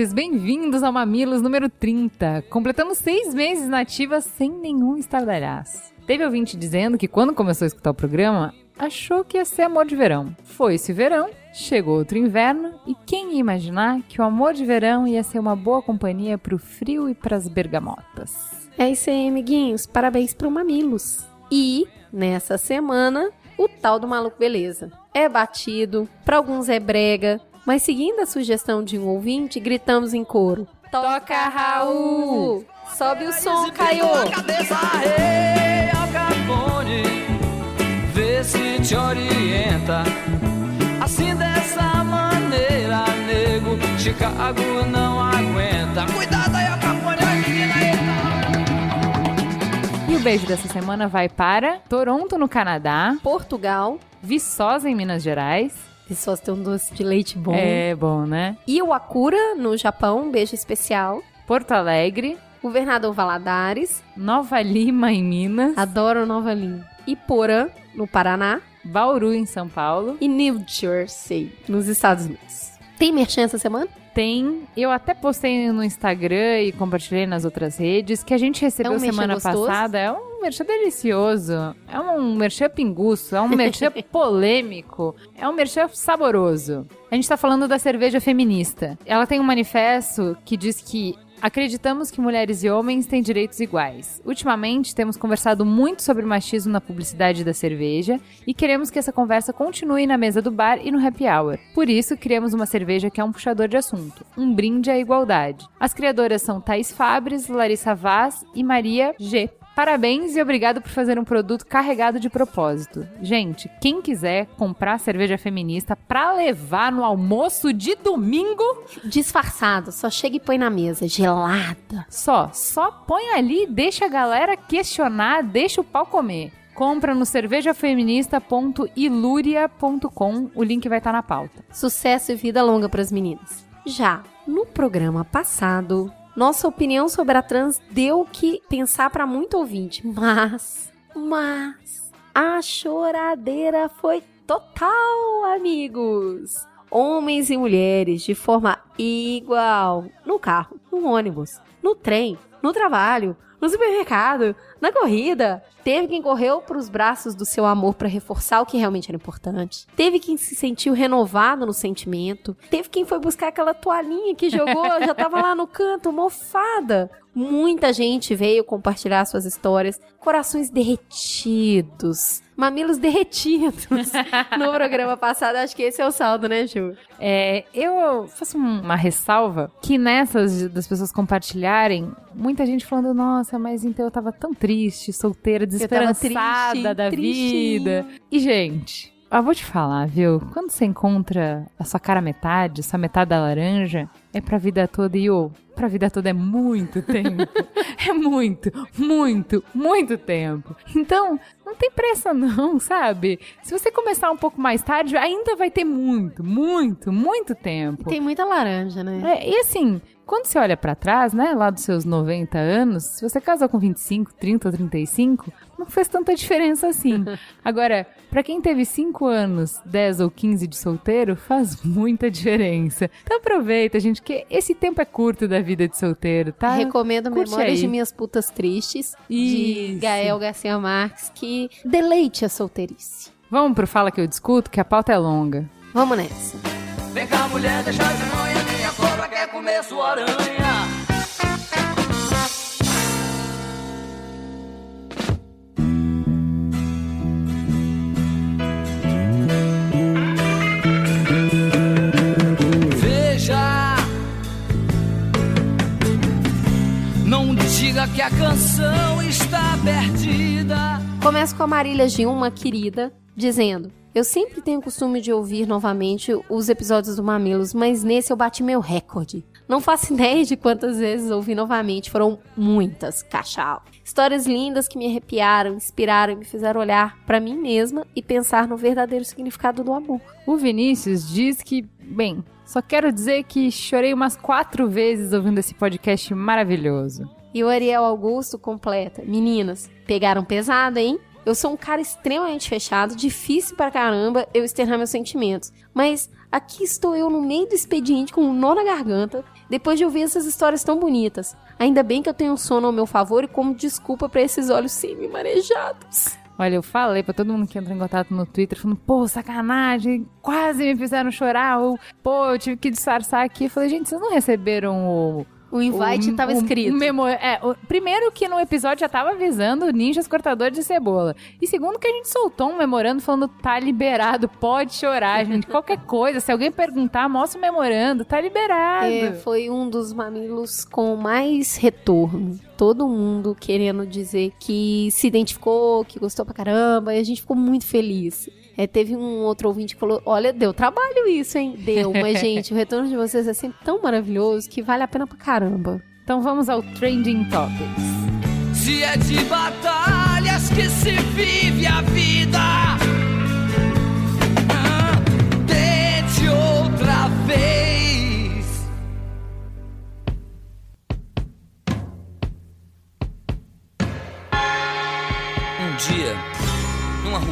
mamiletes, bem-vindos ao Mamilos número 30. Completamos seis meses nativas sem nenhum estardalhaço. Teve ouvinte dizendo que quando começou a escutar o programa, achou que ia ser amor de verão. Foi esse verão, chegou outro inverno e quem ia imaginar que o amor de verão ia ser uma boa companhia pro frio e pras bergamotas. É isso aí, amiguinhos. Parabéns pro Mamilos. E, nessa semana, o tal do maluco beleza. É batido, pra alguns é brega, mas seguindo a sugestão de um ouvinte, gritamos em coro. Toca, Raul! Sobe o som, Caio! cabeça, rei Al Capone, vê se te orienta. Assim dessa maneira, nego, Chicago não aguenta. Cuidado aí, Al Capone, menina aí. E o beijo dessa semana vai para Toronto, no Canadá, Portugal, Viçosa, em Minas Gerais. Pessoas têm um doce de leite bom. É bom, né? E o Akura, no Japão, um beijo especial. Porto Alegre, Governador Valadares, Nova Lima, em Minas, adoro Nova Lima. E Porã, no Paraná. Bauru, em São Paulo. E New Jersey, nos Estados Unidos. Tem merchan essa semana? Tem, eu até postei no Instagram e compartilhei nas outras redes, que a gente recebeu É um semana passada. É um merchan delicioso, é um merchan pinguço, é um merchan polêmico, é um merchan saboroso. A gente tá falando da cerveja feminista. Ela tem um manifesto que diz que Acreditamos que mulheres e homens têm direitos iguais. Ultimamente, temos conversado muito sobre machismo na publicidade da cerveja e queremos que essa conversa continue na mesa do bar e no happy hour. Por isso, criamos uma cerveja que é um puxador de assunto, um brinde à igualdade. As criadoras são Thais Fabres, Larissa Vaz e Maria G. Parabéns e obrigado por fazer um produto carregado de propósito. Gente, quem quiser comprar cerveja feminista pra levar no almoço de domingo, Disfarçado, só chega e põe na mesa, gelada. só, só põe ali e deixa a galera questionar, deixa o pau comer. Compra no cervejafeminista.iluria.com, o link vai estar na pauta. Sucesso e vida longa para as meninas. Já no programa passado, nossa opinião sobre a trans deu que pensar para muito ouvinte, mas, mas a choradeira foi total, amigos. Homens e mulheres de forma igual, no carro, no ônibus, no trem, no trabalho, no supermercado, na corrida. Teve quem correu para os braços do seu amor para reforçar o que realmente era importante. Teve quem se sentiu renovado no sentimento. Teve quem foi buscar aquela toalhinha que jogou, já tava lá no canto, mofada. Muita gente veio compartilhar suas histórias, corações derretidos, mamilos derretidos no programa passado. Acho que esse é o saldo, né, Ju? É, eu faço uma ressalva que nessas das pessoas compartilharem, muita gente falando, nossa, mas então eu tava tão triste, solteira, desesperançada triste, da triste. vida. E, gente, eu vou te falar, viu? Quando você encontra a sua cara metade, sua metade da laranja, é pra vida toda e, ô, pra vida toda é muito tempo. é muito, muito, muito tempo. Então, não tem pressa não, sabe? Se você começar um pouco mais tarde, ainda vai ter muito, muito, muito tempo. Tem muita laranja, né? É, e assim, quando você olha pra trás, né, lá dos seus 90 anos, se você casou com 25, 30, 35, não fez tanta diferença assim. Agora, pra quem teve 5 anos, 10 ou 15 de solteiro, faz muita diferença. Então aproveita, gente, que esse tempo é curto da vida de solteiro, tá? Recomendo Curte Memórias aí. de Minhas Putas Tristes, de Isso. Gael Garcia Marques, que deleite a solteirice. Vamos pro Fala Que Eu Discuto, que a pauta é longa. Vamos nessa. Vem cá, mulher, deixa de manhã, minha cobra quer comer sua aranha. Diga que a canção está perdida. Começa com a Marília uma querida, dizendo: Eu sempre tenho o costume de ouvir novamente os episódios do Mamilos, mas nesse eu bati meu recorde. Não faço ideia de quantas vezes ouvi novamente, foram muitas, cachau. Histórias lindas que me arrepiaram, inspiraram e me fizeram olhar para mim mesma e pensar no verdadeiro significado do amor. O Vinícius diz que, bem, só quero dizer que chorei umas quatro vezes ouvindo esse podcast maravilhoso. E o Ariel Augusto completa: Meninas, pegaram pesado, hein? Eu sou um cara extremamente fechado, difícil pra caramba eu externar meus sentimentos. Mas aqui estou eu no meio do expediente com um nó na garganta, depois de ouvir essas histórias tão bonitas. Ainda bem que eu tenho sono ao meu favor e como desculpa para esses olhos semi-marejados. Olha, eu falei pra todo mundo que entrou em contato no Twitter, falando, pô, sacanagem, quase me fizeram chorar, ou, pô, eu tive que disfarçar aqui. Eu falei, gente, vocês não receberam o o invite estava escrito. Memo... É, o... Primeiro que no episódio já tava avisando ninjas cortadores de cebola. E segundo que a gente soltou um memorando falando tá liberado, pode chorar, gente. Qualquer coisa, se alguém perguntar, mostra o memorando, tá liberado. É, foi um dos mamilos com mais retorno todo mundo querendo dizer que se identificou, que gostou pra caramba, e a gente ficou muito feliz. É, teve um outro ouvinte que falou: Olha, deu trabalho isso, hein? Deu, mas, gente, o retorno de vocês é sempre tão maravilhoso que vale a pena pra caramba. Então vamos ao Trending Topics. Se é de batalhas que se vive a vida,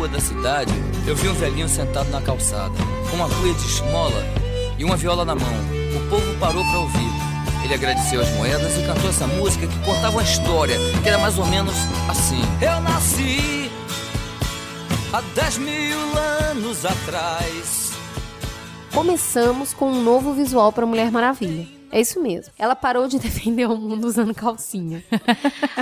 rua da cidade, eu vi um velhinho sentado na calçada, com uma cuia de esmola e uma viola na mão. O povo parou para ouvir. Ele agradeceu as moedas e cantou essa música que contava uma história que era mais ou menos assim: Eu nasci há 10 mil anos atrás. Começamos com um novo visual para Mulher Maravilha. É isso mesmo. Ela parou de defender o mundo usando calcinha.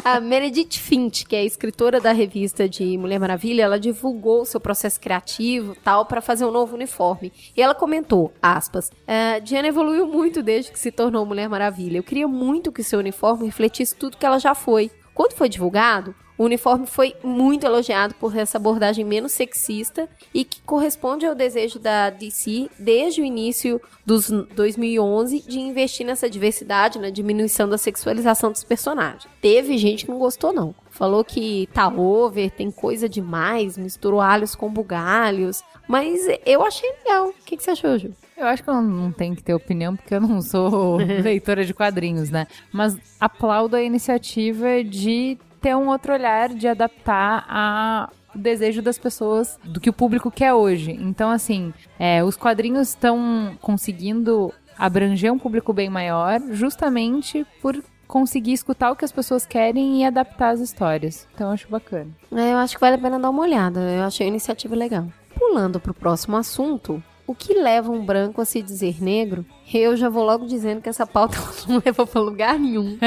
a Meredith Finch, que é escritora da revista de Mulher Maravilha, ela divulgou seu processo criativo tal para fazer um novo uniforme. E ela comentou, aspas, uh, Diana evoluiu muito desde que se tornou Mulher Maravilha. Eu queria muito que seu uniforme refletisse tudo que ela já foi. Quando foi divulgado, o uniforme foi muito elogiado por essa abordagem menos sexista e que corresponde ao desejo da DC desde o início dos 2011 de investir nessa diversidade, na diminuição da sexualização dos personagens. Teve gente que não gostou não. Falou que tá over, tem coisa demais, misturou alhos com bugalhos. Mas eu achei legal. O que, que você achou, Ju? Eu acho que eu não tenho que ter opinião, porque eu não sou leitora de quadrinhos, né? Mas aplaudo a iniciativa de ter um outro olhar, de adaptar a desejo das pessoas do que o público quer hoje. Então, assim, é, os quadrinhos estão conseguindo abranger um público bem maior, justamente por conseguir escutar o que as pessoas querem e adaptar as histórias. Então, acho bacana. É, eu acho que vale a pena dar uma olhada. Eu achei a iniciativa legal. Pulando para o próximo assunto, o que leva um branco a se dizer negro? Eu já vou logo dizendo que essa pauta não leva para lugar nenhum.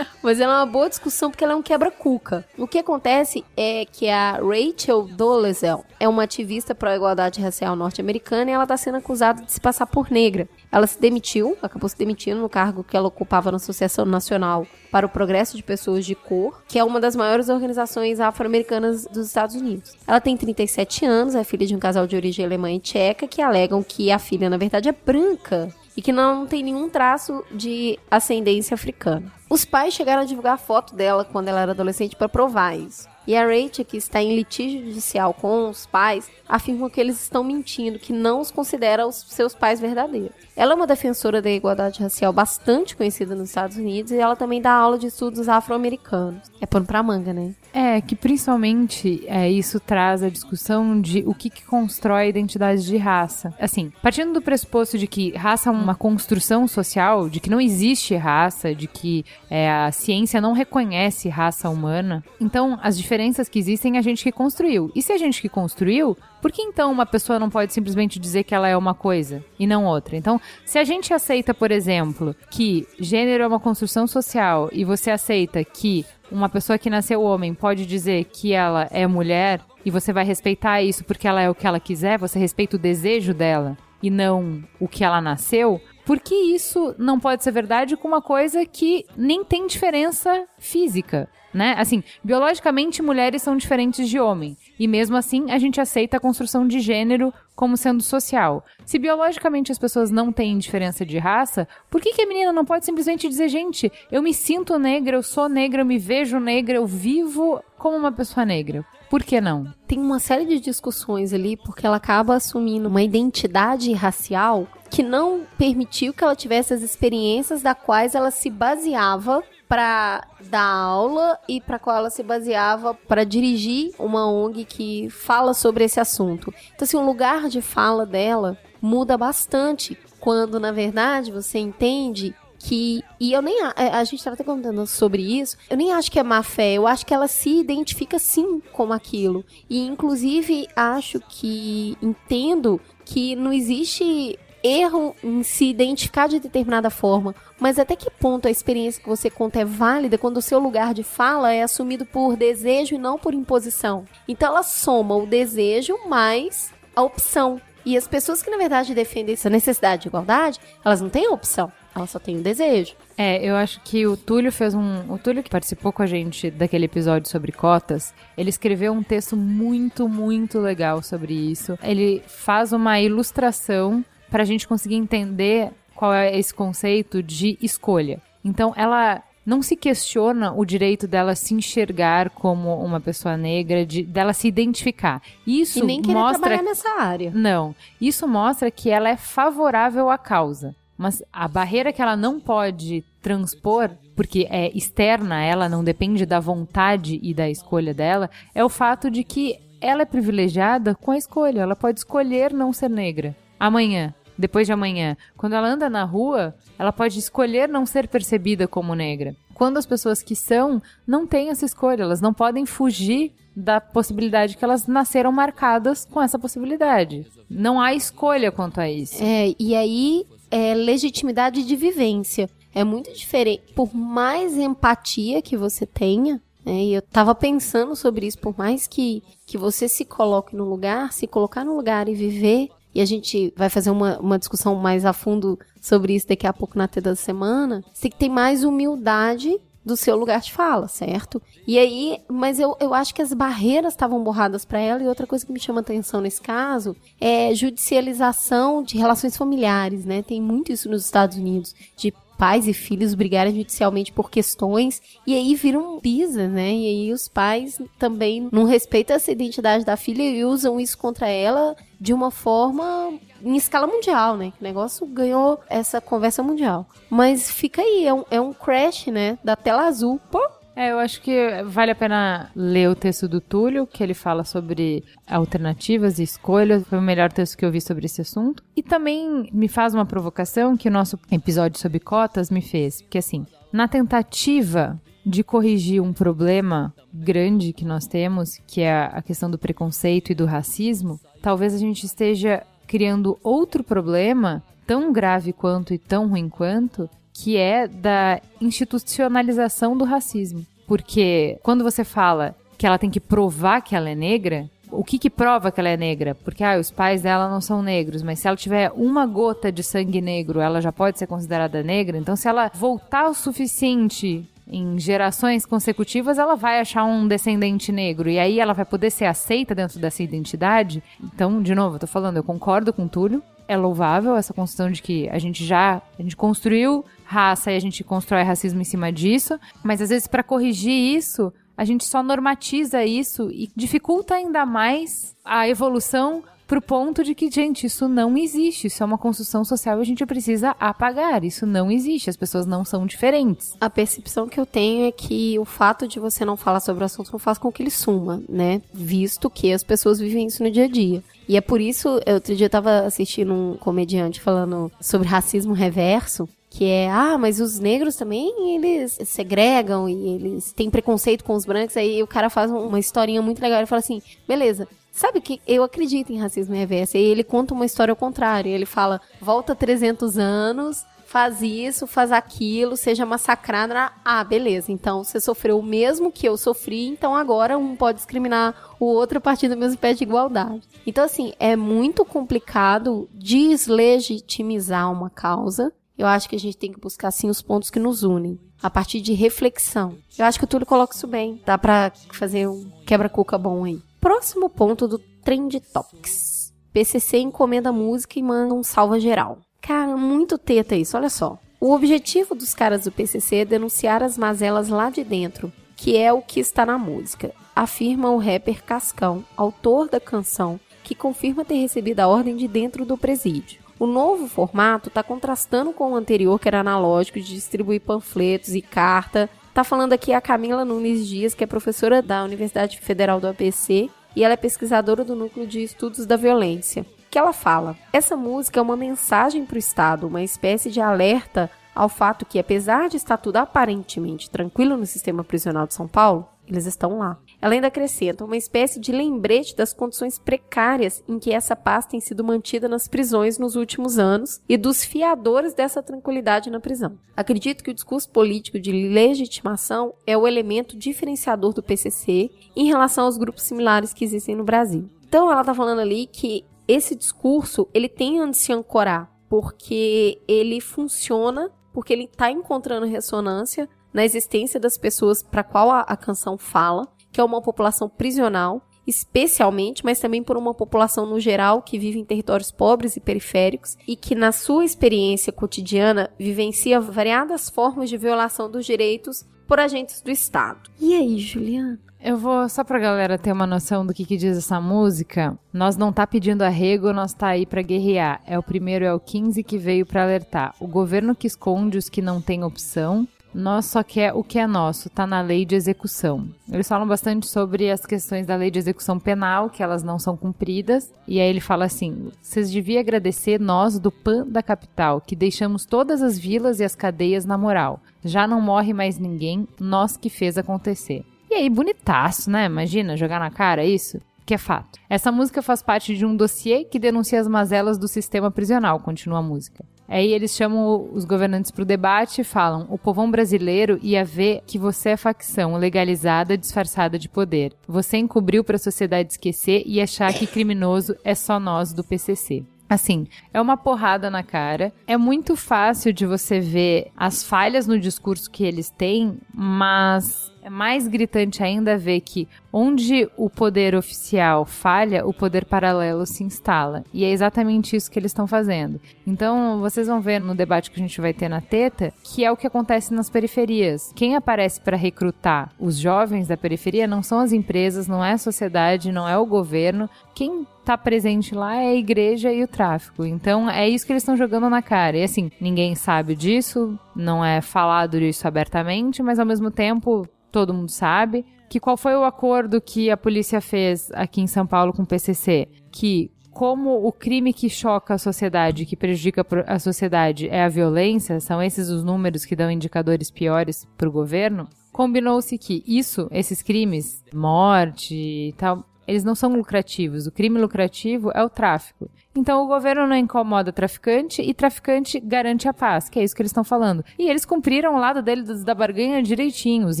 Mas ela é uma boa discussão porque ela é um quebra-cuca. O que acontece é que a Rachel Dolezal é uma ativista para a igualdade racial norte-americana e ela está sendo acusada de se passar por negra. Ela se demitiu, acabou se demitindo no cargo que ela ocupava na Associação Nacional para o Progresso de Pessoas de Cor, que é uma das maiores organizações afro-americanas dos Estados Unidos. Ela tem 37 anos, é filha de um casal de origem alemã e tcheca que alegam que a filha, na verdade, é branca e que não tem nenhum traço de ascendência africana. Os pais chegaram a divulgar foto dela quando ela era adolescente para provar isso. E a Rachel, que está em litígio judicial com os pais, afirma que eles estão mentindo, que não os considera os seus pais verdadeiros. Ela é uma defensora da igualdade racial bastante conhecida nos Estados Unidos e ela também dá aula de estudos afro-americanos. É pano pra manga, né? É, que principalmente é, isso traz a discussão de o que, que constrói a identidade de raça. Assim, partindo do pressuposto de que raça é uma construção social, de que não existe raça, de que é, a ciência não reconhece raça humana, então as diferenças que existem é a gente que construiu. E se a gente que construiu, por que então uma pessoa não pode simplesmente dizer que ela é uma coisa e não outra? Então, se a gente aceita, por exemplo, que gênero é uma construção social e você aceita que uma pessoa que nasceu homem pode dizer que ela é mulher e você vai respeitar isso porque ela é o que ela quiser, você respeita o desejo dela e não o que ela nasceu, Por que isso não pode ser verdade com uma coisa que nem tem diferença física? Né? Assim, biologicamente mulheres são diferentes de homem. E mesmo assim, a gente aceita a construção de gênero como sendo social. Se biologicamente as pessoas não têm diferença de raça, por que, que a menina não pode simplesmente dizer, gente, eu me sinto negra, eu sou negra, eu me vejo negra, eu vivo como uma pessoa negra? Por que não? Tem uma série de discussões ali, porque ela acaba assumindo uma identidade racial que não permitiu que ela tivesse as experiências da quais ela se baseava para dar aula e para qual ela se baseava para dirigir uma ONG que fala sobre esse assunto. Então, assim, o lugar de fala dela muda bastante quando, na verdade, você entende que. E eu nem. A, a gente estava até comentando sobre isso. Eu nem acho que é má fé. Eu acho que ela se identifica sim com aquilo. E, inclusive, acho que. Entendo que não existe erro em se identificar de determinada forma, mas até que ponto a experiência que você conta é válida quando o seu lugar de fala é assumido por desejo e não por imposição? Então ela soma o desejo mais a opção. E as pessoas que na verdade defendem essa necessidade de igualdade, elas não têm opção, elas só têm o desejo. É, eu acho que o Túlio fez um. O Túlio que participou com a gente daquele episódio sobre cotas, ele escreveu um texto muito, muito legal sobre isso. Ele faz uma ilustração para a gente conseguir entender qual é esse conceito de escolha. Então, ela não se questiona o direito dela se enxergar como uma pessoa negra, de, dela se identificar. Isso e nem querer mostra trabalhar nessa área. Não, isso mostra que ela é favorável à causa. Mas a barreira que ela não pode transpor, porque é externa, ela não depende da vontade e da escolha dela, é o fato de que ela é privilegiada com a escolha. Ela pode escolher não ser negra. Amanhã, depois de amanhã. Quando ela anda na rua, ela pode escolher não ser percebida como negra. Quando as pessoas que são não têm essa escolha, elas não podem fugir da possibilidade que elas nasceram marcadas com essa possibilidade. Não há escolha quanto a isso. É, e aí é legitimidade de vivência. É muito diferente. Por mais empatia que você tenha, né, e eu tava pensando sobre isso, por mais que, que você se coloque no lugar, se colocar no lugar e viver e a gente vai fazer uma, uma discussão mais a fundo sobre isso daqui a pouco na T da semana, você tem mais humildade do seu lugar de fala, certo? E aí, mas eu, eu acho que as barreiras estavam borradas para ela, e outra coisa que me chama atenção nesse caso é judicialização de relações familiares, né? Tem muito isso nos Estados Unidos, de pais e filhos brigarem judicialmente por questões e aí viram um business, né? E aí os pais também não respeitam essa identidade da filha e usam isso contra ela de uma forma em escala mundial, né? O negócio ganhou essa conversa mundial. Mas fica aí, é um, é um crash, né? Da tela azul. Pô, é, eu acho que vale a pena ler o texto do Túlio, que ele fala sobre alternativas e escolhas. Foi o melhor texto que eu vi sobre esse assunto. E também me faz uma provocação que o nosso episódio sobre cotas me fez. Porque, assim, na tentativa de corrigir um problema grande que nós temos, que é a questão do preconceito e do racismo, talvez a gente esteja criando outro problema tão grave quanto e tão ruim quanto, que é da institucionalização do racismo. Porque quando você fala que ela tem que provar que ela é negra, o que que prova que ela é negra? Porque ah, os pais dela não são negros, mas se ela tiver uma gota de sangue negro, ela já pode ser considerada negra. Então, se ela voltar o suficiente em gerações consecutivas, ela vai achar um descendente negro e aí ela vai poder ser aceita dentro dessa identidade. Então, de novo, eu tô falando, eu concordo com Túlio. É louvável essa construção de que a gente já a gente construiu raça e a gente constrói racismo em cima disso, mas às vezes para corrigir isso, a gente só normatiza isso e dificulta ainda mais a evolução pro ponto de que, gente, isso não existe. Isso é uma construção social e a gente precisa apagar. Isso não existe. As pessoas não são diferentes. A percepção que eu tenho é que o fato de você não falar sobre o assunto não faz com que ele suma, né? Visto que as pessoas vivem isso no dia a dia. E é por isso, outro dia eu tava assistindo um comediante falando sobre racismo reverso, que é, ah, mas os negros também, eles segregam e eles têm preconceito com os brancos, aí o cara faz uma historinha muito legal, ele fala assim, beleza, Sabe que eu acredito em racismo reverso. E ele conta uma história ao contrário. Ele fala: volta 300 anos, faz isso, faz aquilo, seja massacrado. Ah, beleza. Então você sofreu o mesmo que eu sofri, então agora um pode discriminar o outro a partir do mesmo pé de igualdade. Então, assim, é muito complicado deslegitimizar uma causa. Eu acho que a gente tem que buscar, sim, os pontos que nos unem. A partir de reflexão. Eu acho que o Túlio coloca isso bem. Dá pra fazer um quebra-cuca bom aí. Próximo ponto do Trend Topics. PCC encomenda música e manda um salva geral. Cara, muito teta isso, olha só. O objetivo dos caras do PCC é denunciar as mazelas lá de dentro, que é o que está na música, afirma o rapper Cascão, autor da canção, que confirma ter recebido a ordem de dentro do presídio. O novo formato está contrastando com o anterior, que era analógico, de distribuir panfletos e carta. Tá falando aqui a Camila Nunes Dias, que é professora da Universidade Federal do ABC, e ela é pesquisadora do Núcleo de Estudos da Violência que ela fala. Essa música é uma mensagem para o Estado, uma espécie de alerta ao fato que, apesar de estar tudo aparentemente tranquilo no sistema prisional de São Paulo, eles estão lá. Ela ainda acrescenta uma espécie de lembrete das condições precárias em que essa paz tem sido mantida nas prisões nos últimos anos e dos fiadores dessa tranquilidade na prisão. Acredito que o discurso político de legitimação é o elemento diferenciador do PCC em relação aos grupos similares que existem no Brasil. Então, ela está falando ali que esse discurso ele tem onde se ancorar, porque ele funciona, porque ele está encontrando ressonância na existência das pessoas para qual a, a canção fala, que é uma população prisional, especialmente, mas também por uma população no geral que vive em territórios pobres e periféricos e que, na sua experiência cotidiana, vivencia variadas formas de violação dos direitos por agentes do Estado. E aí, Juliana? Eu vou, só pra galera ter uma noção do que, que diz essa música, nós não tá pedindo arrego, nós tá aí pra guerrear. É o primeiro, é o 15 que veio para alertar. O governo que esconde os que não têm opção, nós só quer o que é nosso, tá na lei de execução. Eles falam bastante sobre as questões da lei de execução penal, que elas não são cumpridas. E aí ele fala assim: vocês deviam agradecer nós do PAN da capital, que deixamos todas as vilas e as cadeias na moral. Já não morre mais ninguém, nós que fez acontecer. E aí, bonitaço, né? Imagina jogar na cara isso? Que é fato. Essa música faz parte de um dossiê que denuncia as mazelas do sistema prisional, continua a música. Aí eles chamam os governantes para o debate e falam: o povão brasileiro ia ver que você é facção legalizada, disfarçada de poder. Você encobriu para a sociedade esquecer e achar que criminoso é só nós do PCC. Assim, é uma porrada na cara. É muito fácil de você ver as falhas no discurso que eles têm, mas é mais gritante ainda ver que onde o poder oficial falha, o poder paralelo se instala. E é exatamente isso que eles estão fazendo. Então, vocês vão ver no debate que a gente vai ter na Teta, que é o que acontece nas periferias. Quem aparece para recrutar os jovens da periferia não são as empresas, não é a sociedade, não é o governo. Quem tá presente lá é a igreja e o tráfico. Então é isso que eles estão jogando na cara. E assim, ninguém sabe disso, não é falado disso abertamente, mas ao mesmo tempo todo mundo sabe, que qual foi o acordo que a polícia fez aqui em São Paulo com o PCC? Que como o crime que choca a sociedade, que prejudica a sociedade é a violência, são esses os números que dão indicadores piores para o governo, combinou-se que isso, esses crimes, morte e tal, eles não são lucrativos. O crime lucrativo é o tráfico. Então o governo não incomoda traficante e traficante garante a paz, que é isso que eles estão falando. E eles cumpriram o lado deles da barganha direitinho. Os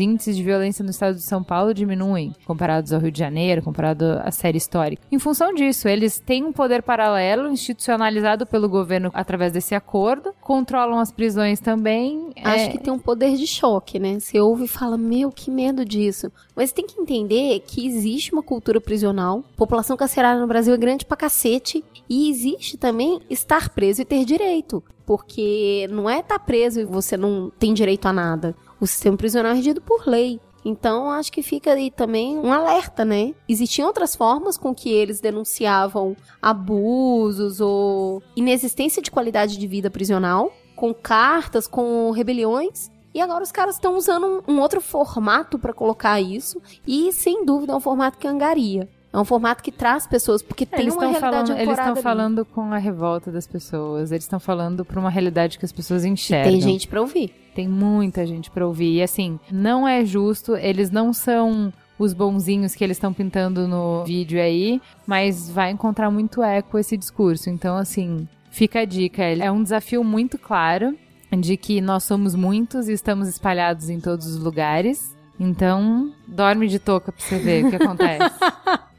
índices de violência no estado de São Paulo diminuem, comparados ao Rio de Janeiro, comparado à série histórica. Em função disso, eles têm um poder paralelo institucionalizado pelo governo através desse acordo, controlam as prisões também. Acho é... que tem um poder de choque, né? Você ouve e fala, meu, que medo disso. Mas tem que entender que existe uma cultura prisional, população carcerária no Brasil é grande pra cacete, e existe também estar preso e ter direito. Porque não é estar preso e você não tem direito a nada. O sistema prisional é regido por lei. Então, acho que fica aí também um alerta, né? Existiam outras formas com que eles denunciavam abusos ou inexistência de qualidade de vida prisional, com cartas, com rebeliões. E agora os caras estão usando um, um, outro formato para colocar isso. E, sem dúvida, é um formato que angaria. É um formato que traz pessoas, porque é, tem uma realidade falando, Eles estão falando com a revolta das pessoas, eles estão falando para uma realidade que as pessoas enxergam. E tem gente para ouvir. Tem muita gente para ouvir. E assim, não é justo, eles não são os bonzinhos que eles estão pintando no vídeo aí, mas vai encontrar muito eco esse discurso. Então, assim, fica a dica. É um desafio muito claro de que nós somos muitos e estamos espalhados em todos os lugares. Então, dorme de touca pra você ver o que acontece.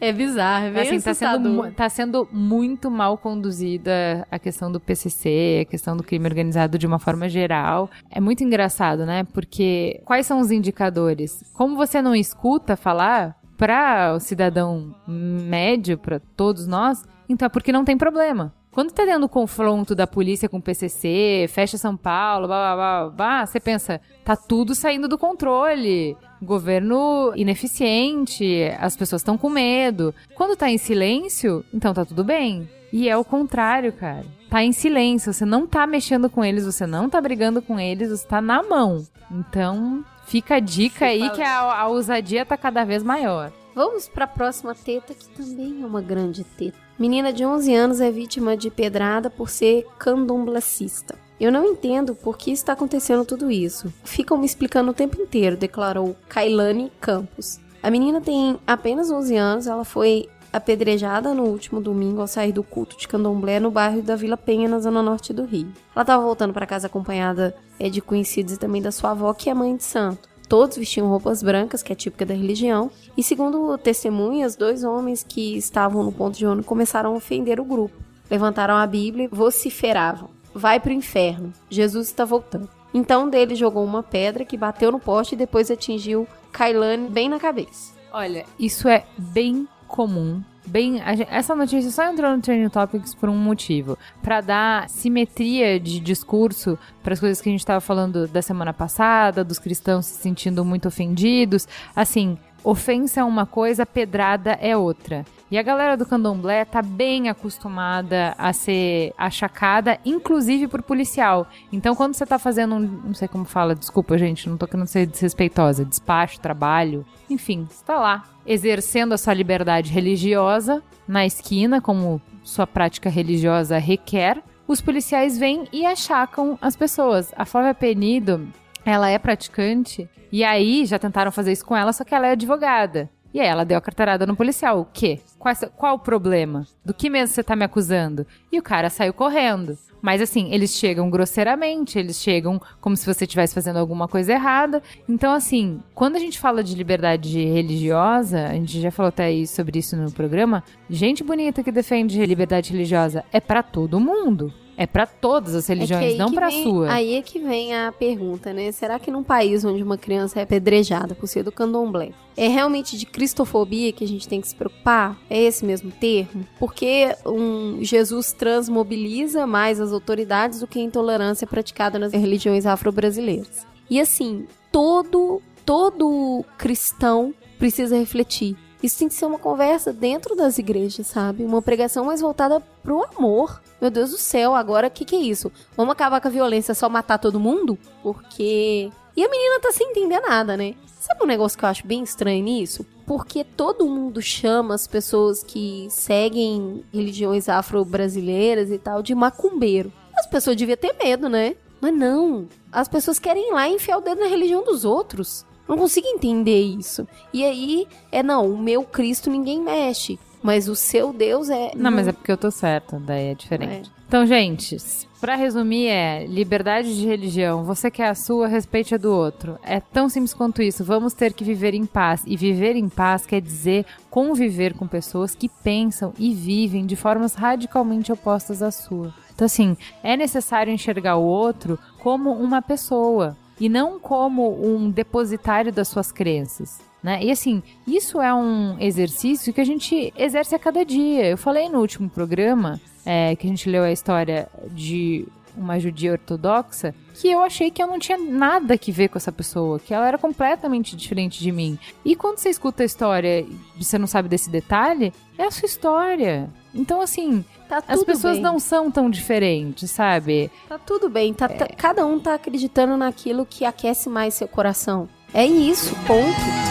É bizarro, é bem assim, tá sendo, tá sendo muito mal conduzida a questão do PCC, a questão do crime organizado de uma forma geral. É muito engraçado, né? Porque quais são os indicadores? Como você não escuta falar para o cidadão médio, para todos nós, então é porque não tem problema. Quando tá tendo confronto da polícia com o PCC, fecha São Paulo, blá, blá, blá, blá, você pensa, tá tudo saindo do controle. Governo ineficiente, as pessoas estão com medo. Quando tá em silêncio, então tá tudo bem. E é o contrário, cara. Tá em silêncio, você não tá mexendo com eles, você não tá brigando com eles, você tá na mão. Então, fica a dica aí que a, a ousadia tá cada vez maior. Vamos para a próxima teta, que também é uma grande teta. Menina de 11 anos é vítima de pedrada por ser candomblessista. Eu não entendo por que está acontecendo tudo isso. Ficam me explicando o tempo inteiro, declarou Kailane Campos. A menina tem apenas 11 anos, ela foi apedrejada no último domingo ao sair do culto de candomblé no bairro da Vila Penha, na zona norte do Rio. Ela estava voltando para casa acompanhada é, de conhecidos e também da sua avó, que é mãe de santo. Todos vestiam roupas brancas, que é típica da religião, e segundo testemunhas, dois homens que estavam no ponto de ônibus começaram a ofender o grupo. Levantaram a Bíblia e vociferavam: Vai pro inferno, Jesus está voltando. Então um deles jogou uma pedra que bateu no poste e depois atingiu Kailane bem na cabeça. Olha, isso é bem comum. Bem, essa notícia só entrou no Trending Topics por um motivo, Pra dar simetria de discurso para as coisas que a gente estava falando da semana passada, dos cristãos se sentindo muito ofendidos. Assim, ofensa é uma coisa, pedrada é outra. E a galera do candomblé tá bem acostumada a ser achacada, inclusive por policial. Então, quando você tá fazendo um. Não sei como fala, desculpa, gente, não tô querendo ser desrespeitosa. Despacho, trabalho. Enfim, você tá lá, exercendo a sua liberdade religiosa na esquina, como sua prática religiosa requer. Os policiais vêm e achacam as pessoas. A Flávia Penido, ela é praticante, e aí já tentaram fazer isso com ela, só que ela é advogada. E aí ela deu a carteirada no policial. O quê? Qual, qual o problema? Do que mesmo você tá me acusando? E o cara saiu correndo. Mas assim, eles chegam grosseiramente, eles chegam como se você estivesse fazendo alguma coisa errada. Então, assim, quando a gente fala de liberdade religiosa, a gente já falou até aí sobre isso no programa, gente bonita que defende liberdade religiosa é pra todo mundo. É pra todas as É religiões, aí não vem- sua. Aí é que vem a pergunta, né? Será que num país onde uma criança é apedrejada por ser do candomblé, é realmente de cristofobia que a gente tem que se preocupar? É esse mesmo termo? Porque um Jesus trans mobiliza mais as autoridades do que a intolerância praticada nas religiões afro-brasileiras. E assim, todo, todo cristão precisa refletir. Isso tem que ser uma conversa dentro das igrejas, sabe? Uma pregação mais voltada pro amor. Meu Deus do céu, agora o que, que é isso? Vamos acabar com a violência, só matar todo mundo? Porque. E a menina tá sem entender nada, né? Sabe um negócio que eu acho bem estranho nisso? Porque todo mundo chama as pessoas que seguem religiões afro-brasileiras e tal de macumbeiro. As pessoas deviam ter medo, né? Mas não. As pessoas querem ir lá enfiar o dedo na religião dos outros. Não consigo entender isso. E aí, é não, o meu Cristo ninguém mexe. Mas o seu Deus é. Não, mas é porque eu tô certa, daí é diferente. Então, gente, pra resumir é liberdade de religião, você quer a sua, respeite a do outro. É tão simples quanto isso. Vamos ter que viver em paz. E viver em paz quer dizer conviver com pessoas que pensam e vivem de formas radicalmente opostas à sua. Então, assim, é necessário enxergar o outro como uma pessoa e não como um depositário das suas crenças. Né? E assim, isso é um exercício que a gente exerce a cada dia. Eu falei no último programa é, que a gente leu a história de uma judia ortodoxa que eu achei que eu não tinha nada que ver com essa pessoa, que ela era completamente diferente de mim. E quando você escuta a história e você não sabe desse detalhe, é a sua história. Então, assim, Tá as pessoas bem. não são tão diferentes, sabe? Tá tudo bem. Tá, tá- cada um tá acreditando naquilo que aquece mais seu coração. É isso, ponto.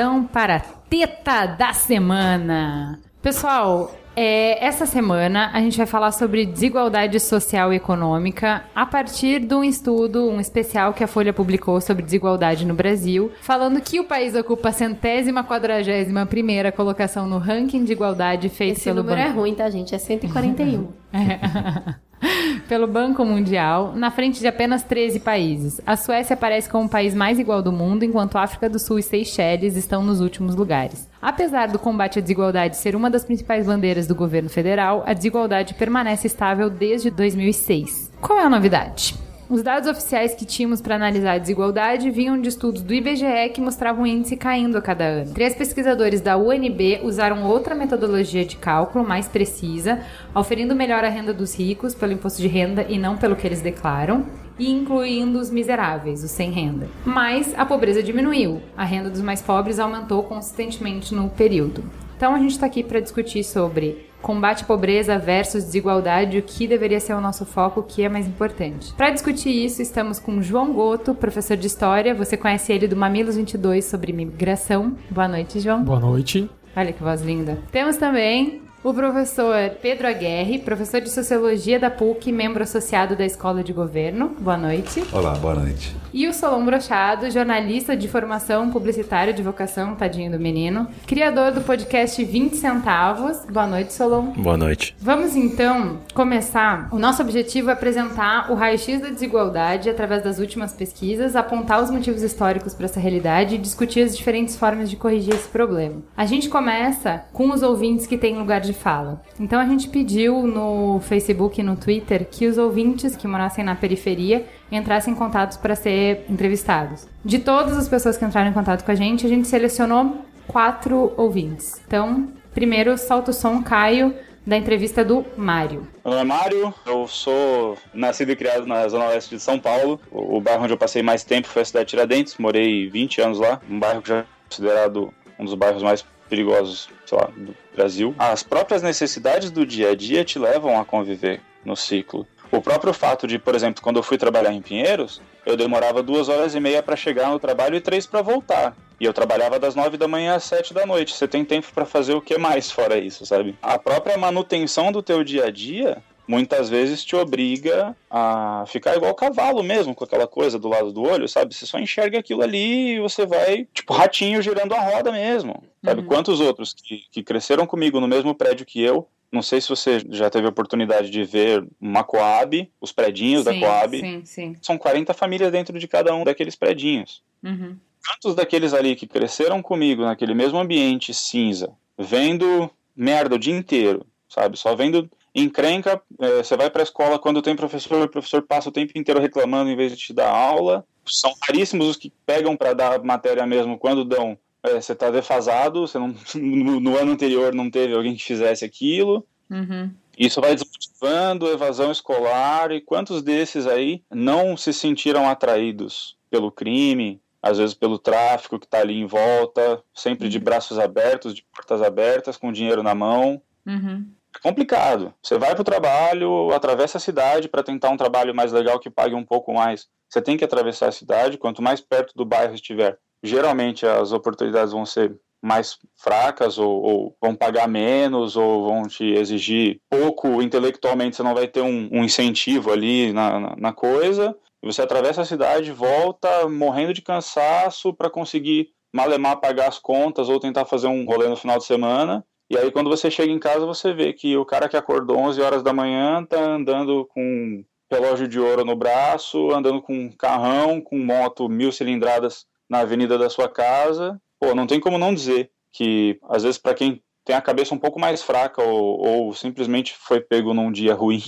Então para a teta da semana. Pessoal, é, essa semana a gente vai falar sobre desigualdade social e econômica a partir de um estudo, um especial que a Folha publicou sobre desigualdade no Brasil, falando que o país ocupa a centésima quadragésima primeira colocação no ranking de igualdade feito Esse pelo número Banco. é ruim, tá, gente? É 141. pelo Banco Mundial, na frente de apenas 13 países. A Suécia aparece como o país mais igual do mundo, enquanto África do Sul e Seychelles estão nos últimos lugares. Apesar do combate à desigualdade ser uma das principais bandeiras do governo federal, a desigualdade permanece estável desde 2006. Qual é a novidade? Os dados oficiais que tínhamos para analisar a desigualdade vinham de estudos do IBGE que mostravam o índice caindo a cada ano. Três pesquisadores da UNB usaram outra metodologia de cálculo mais precisa, oferindo melhor a renda dos ricos pelo imposto de renda e não pelo que eles declaram, e incluindo os miseráveis, os sem renda. Mas a pobreza diminuiu, a renda dos mais pobres aumentou consistentemente no período. Então a gente está aqui para discutir sobre combate à pobreza versus desigualdade, o que deveria ser o nosso foco, o que é mais importante. Para discutir isso, estamos com João Goto, professor de História. Você conhece ele do Mamilos 22 sobre migração. Boa noite, João. Boa noite. Olha que voz linda. Temos também o professor Pedro Aguerre, professor de Sociologia da PUC, membro associado da Escola de Governo. Boa noite. Olá, boa noite. E o Solon Brochado, jornalista de formação, publicitário de vocação, tadinho do menino, criador do podcast 20 Centavos. Boa noite, Solon. Boa noite. Vamos então começar. O nosso objetivo é apresentar o raio-x da desigualdade através das últimas pesquisas, apontar os motivos históricos para essa realidade e discutir as diferentes formas de corrigir esse problema. A gente começa com os ouvintes que têm lugar de fala. Então a gente pediu no Facebook e no Twitter que os ouvintes que morassem na periferia entrassem em contato para ser entrevistados. De todas as pessoas que entraram em contato com a gente, a gente selecionou quatro ouvintes. Então, primeiro, solta o som, Caio, da entrevista do Mário. Meu nome é Mário, eu sou nascido e criado na Zona Oeste de São Paulo. O bairro onde eu passei mais tempo foi a cidade de Tiradentes, morei 20 anos lá, um bairro que já é considerado um dos bairros mais perigosos, sei lá, do Brasil. As próprias necessidades do dia a dia te levam a conviver no ciclo. O próprio fato de, por exemplo, quando eu fui trabalhar em Pinheiros, eu demorava duas horas e meia para chegar no trabalho e três para voltar. E eu trabalhava das nove da manhã às sete da noite. Você tem tempo para fazer o que mais fora isso, sabe? A própria manutenção do teu dia a dia muitas vezes te obriga a ficar igual cavalo mesmo, com aquela coisa do lado do olho, sabe? Você só enxerga aquilo ali e você vai, tipo, ratinho girando a roda mesmo. Sabe? Uhum. Quantos outros que, que cresceram comigo no mesmo prédio que eu, não sei se você já teve a oportunidade de ver uma Coab, os predinhos da sim, Coab. Sim, sim. São 40 famílias dentro de cada um daqueles predinhos. Uhum. Quantos daqueles ali que cresceram comigo naquele mesmo ambiente cinza, vendo merda o dia inteiro, sabe? Só vendo encrenca, eh, você vai pra escola quando tem professor, o professor passa o tempo inteiro reclamando em vez de te dar aula. São raríssimos os que pegam para dar matéria mesmo quando dão. Eh, você tá defasado, você não, no, no ano anterior não teve alguém que fizesse aquilo. Uhum. Isso vai desmotivando evasão escolar e quantos desses aí não se sentiram atraídos pelo crime, às vezes pelo tráfico que está ali em volta, sempre de braços abertos, de portas abertas, com dinheiro na mão. Uhum. É complicado. Você vai para o trabalho, atravessa a cidade para tentar um trabalho mais legal que pague um pouco mais. Você tem que atravessar a cidade, quanto mais perto do bairro estiver, geralmente as oportunidades vão ser mais fracas ou, ou vão pagar menos ou vão te exigir pouco. Intelectualmente você não vai ter um, um incentivo ali na, na, na coisa. E você atravessa a cidade volta morrendo de cansaço para conseguir malemar pagar as contas ou tentar fazer um rolê no final de semana. E aí quando você chega em casa você vê que o cara que acordou 11 horas da manhã tá andando com relógio de ouro no braço andando com um carrão com moto mil cilindradas na avenida da sua casa pô, não tem como não dizer que, às vezes, para quem tem a cabeça um pouco mais fraca ou, ou simplesmente foi pego num dia ruim,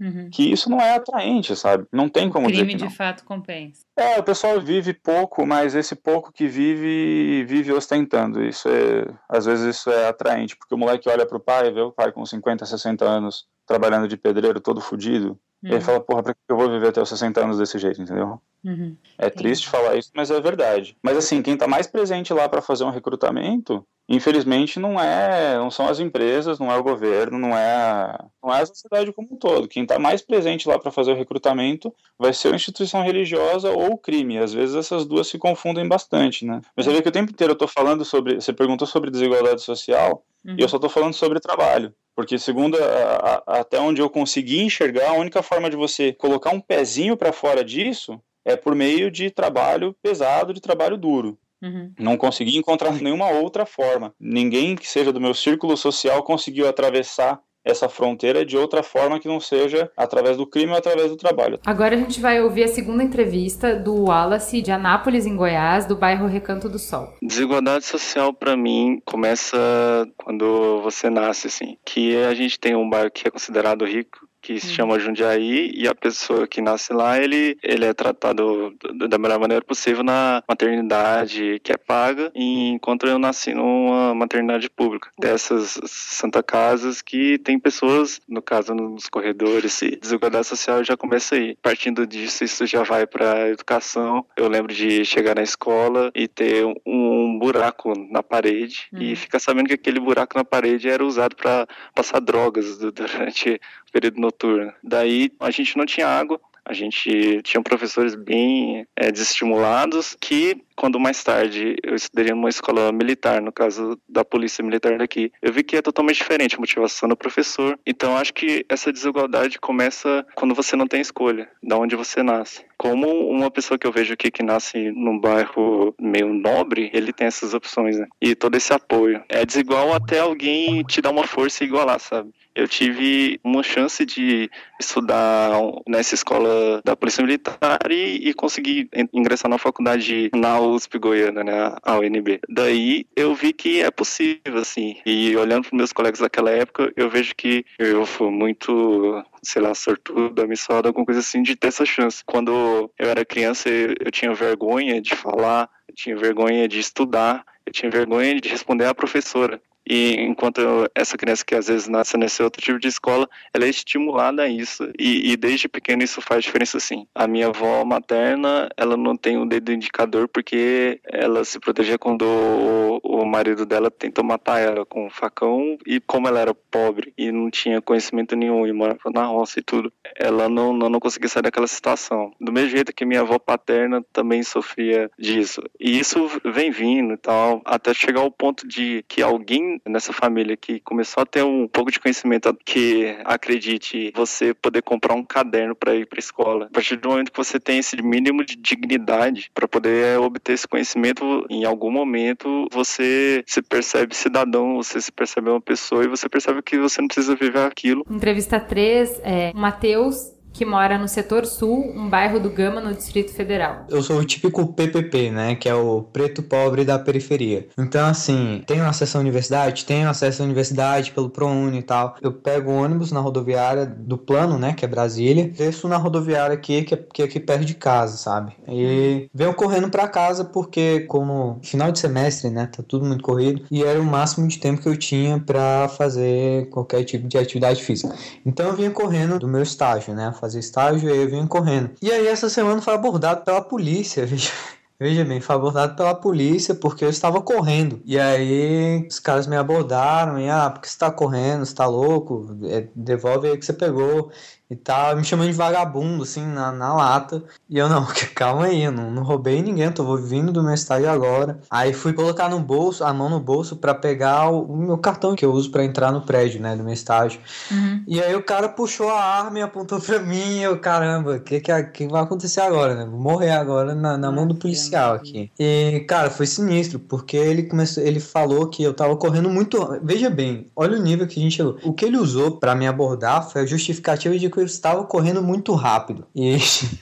Uhum. que isso não é atraente, sabe? Não tem como dizer Crime de fato compensa. É, o pessoal vive pouco, mas esse pouco que vive, vive ostentando. Isso é, às vezes isso é atraente, porque o moleque olha pro pai, vê o pai com 50, 60 anos trabalhando de pedreiro todo fudido, E ele fala, porra, pra que eu vou viver até os 60 anos desse jeito, entendeu? Uhum. É triste falar isso, mas é verdade. Mas assim, quem tá mais presente lá para fazer um recrutamento, infelizmente não é, não são as empresas, não é o governo, não é, a, não é a sociedade como um todo. Quem tá mais presente lá para fazer o recrutamento vai ser a instituição religiosa ou o crime. Às vezes essas duas se confundem bastante, né? Mas você vê que o tempo inteiro eu tô falando sobre, você perguntou sobre desigualdade social, Uhum. e eu só tô falando sobre trabalho. Porque segundo a, a, até onde eu consegui enxergar, a única forma de você colocar um pezinho para fora disso é por meio de trabalho pesado, de trabalho duro. Uhum. Não consegui encontrar nenhuma outra forma. Ninguém que seja do meu círculo social conseguiu atravessar essa fronteira de outra forma que não seja através do crime ou através do trabalho. Agora a gente vai ouvir a segunda entrevista do Wallace de Anápolis, em Goiás, do bairro Recanto do Sol. Desigualdade social para mim começa quando você nasce assim, que a gente tem um bairro que é considerado rico que se chama Jundiaí e a pessoa que nasce lá ele ele é tratado da melhor maneira possível na maternidade que é paga enquanto eu nasci numa maternidade pública dessas Santa Casas que tem pessoas no caso nos corredores e desigualdade social já começa aí partindo disso isso já vai para educação eu lembro de chegar na escola e ter um, um buraco na parede Hum. e ficar sabendo que aquele buraco na parede era usado para passar drogas du- durante o período noturno. Daí a gente não tinha água, a gente tinha professores bem é, desestimulados que quando mais tarde eu estudaria numa escola militar, no caso da polícia militar daqui, eu vi que é totalmente diferente a motivação do professor. Então acho que essa desigualdade começa quando você não tem escolha, da onde você nasce. Como uma pessoa que eu vejo aqui que nasce num bairro meio nobre, ele tem essas opções, né? E todo esse apoio. É desigual até alguém te dar uma força e igualar, sabe? Eu tive uma chance de estudar nessa escola da Polícia Militar e, e consegui ingressar na faculdade na USP Goiânia, né, a UNB. Daí eu vi que é possível, assim. E olhando para meus colegas daquela época, eu vejo que eu fui muito, sei lá, sortudo, amissado, alguma coisa assim, de ter essa chance. Quando eu era criança, eu tinha vergonha de falar, eu tinha vergonha de estudar, eu tinha vergonha de responder à professora. E enquanto essa criança que às vezes nasce nesse outro tipo de escola, ela é estimulada a isso. E, e desde pequeno isso faz diferença sim. A minha avó materna, ela não tem o dedo indicador porque ela se protegia quando o, o marido dela tentou matar ela com um facão. E como ela era pobre e não tinha conhecimento nenhum e morava na roça e tudo, ela não, não, não conseguia sair daquela situação. Do mesmo jeito que minha avó paterna também sofria disso. E isso vem vindo e tal, até chegar ao ponto de que alguém nessa família que começou a ter um pouco de conhecimento que acredite você poder comprar um caderno para ir para escola. A partir do momento que você tem esse mínimo de dignidade para poder é, obter esse conhecimento, em algum momento você se percebe cidadão, você se percebe uma pessoa e você percebe que você não precisa viver aquilo. Entrevista 3 é Matheus, que mora no setor sul, um bairro do Gama, no Distrito Federal. Eu sou o típico PPP, né? Que é o preto pobre da periferia. Então, assim, tenho acesso à universidade? Tenho acesso à universidade pelo ProUni e tal. Eu pego ônibus na rodoviária do plano, né? Que é Brasília. Desço na rodoviária aqui, que é, que é aqui perto de casa, sabe? E venho correndo pra casa porque, como final de semestre, né? Tá tudo muito corrido. E era o máximo de tempo que eu tinha pra fazer qualquer tipo de atividade física. Então, eu vinha correndo do meu estágio, né? Fazer estágio e aí eu vinha correndo. E aí, essa semana foi abordado pela polícia, veja. Veja bem, foi abordado pela polícia porque eu estava correndo. E aí os caras me abordaram e, ah, porque você tá correndo, você tá louco? É, devolve aí que você pegou e tal. Me chamando de vagabundo, assim, na, na lata. E eu, não, calma aí, eu não, não roubei ninguém, tô vindo do meu estádio agora. Aí fui colocar no bolso, a mão no bolso pra pegar o, o meu cartão que eu uso pra entrar no prédio, né, do meu estágio. Uhum. E aí o cara puxou a arma e apontou pra mim e eu, caramba, o que, que, que vai acontecer agora, né? Vou morrer agora na, na mão do policial aqui. E, cara, foi sinistro, porque ele começou, ele falou que eu tava correndo muito. Veja bem, olha o nível que a gente chegou. O que ele usou pra me abordar foi a justificativa de que eu estava correndo muito rápido. E,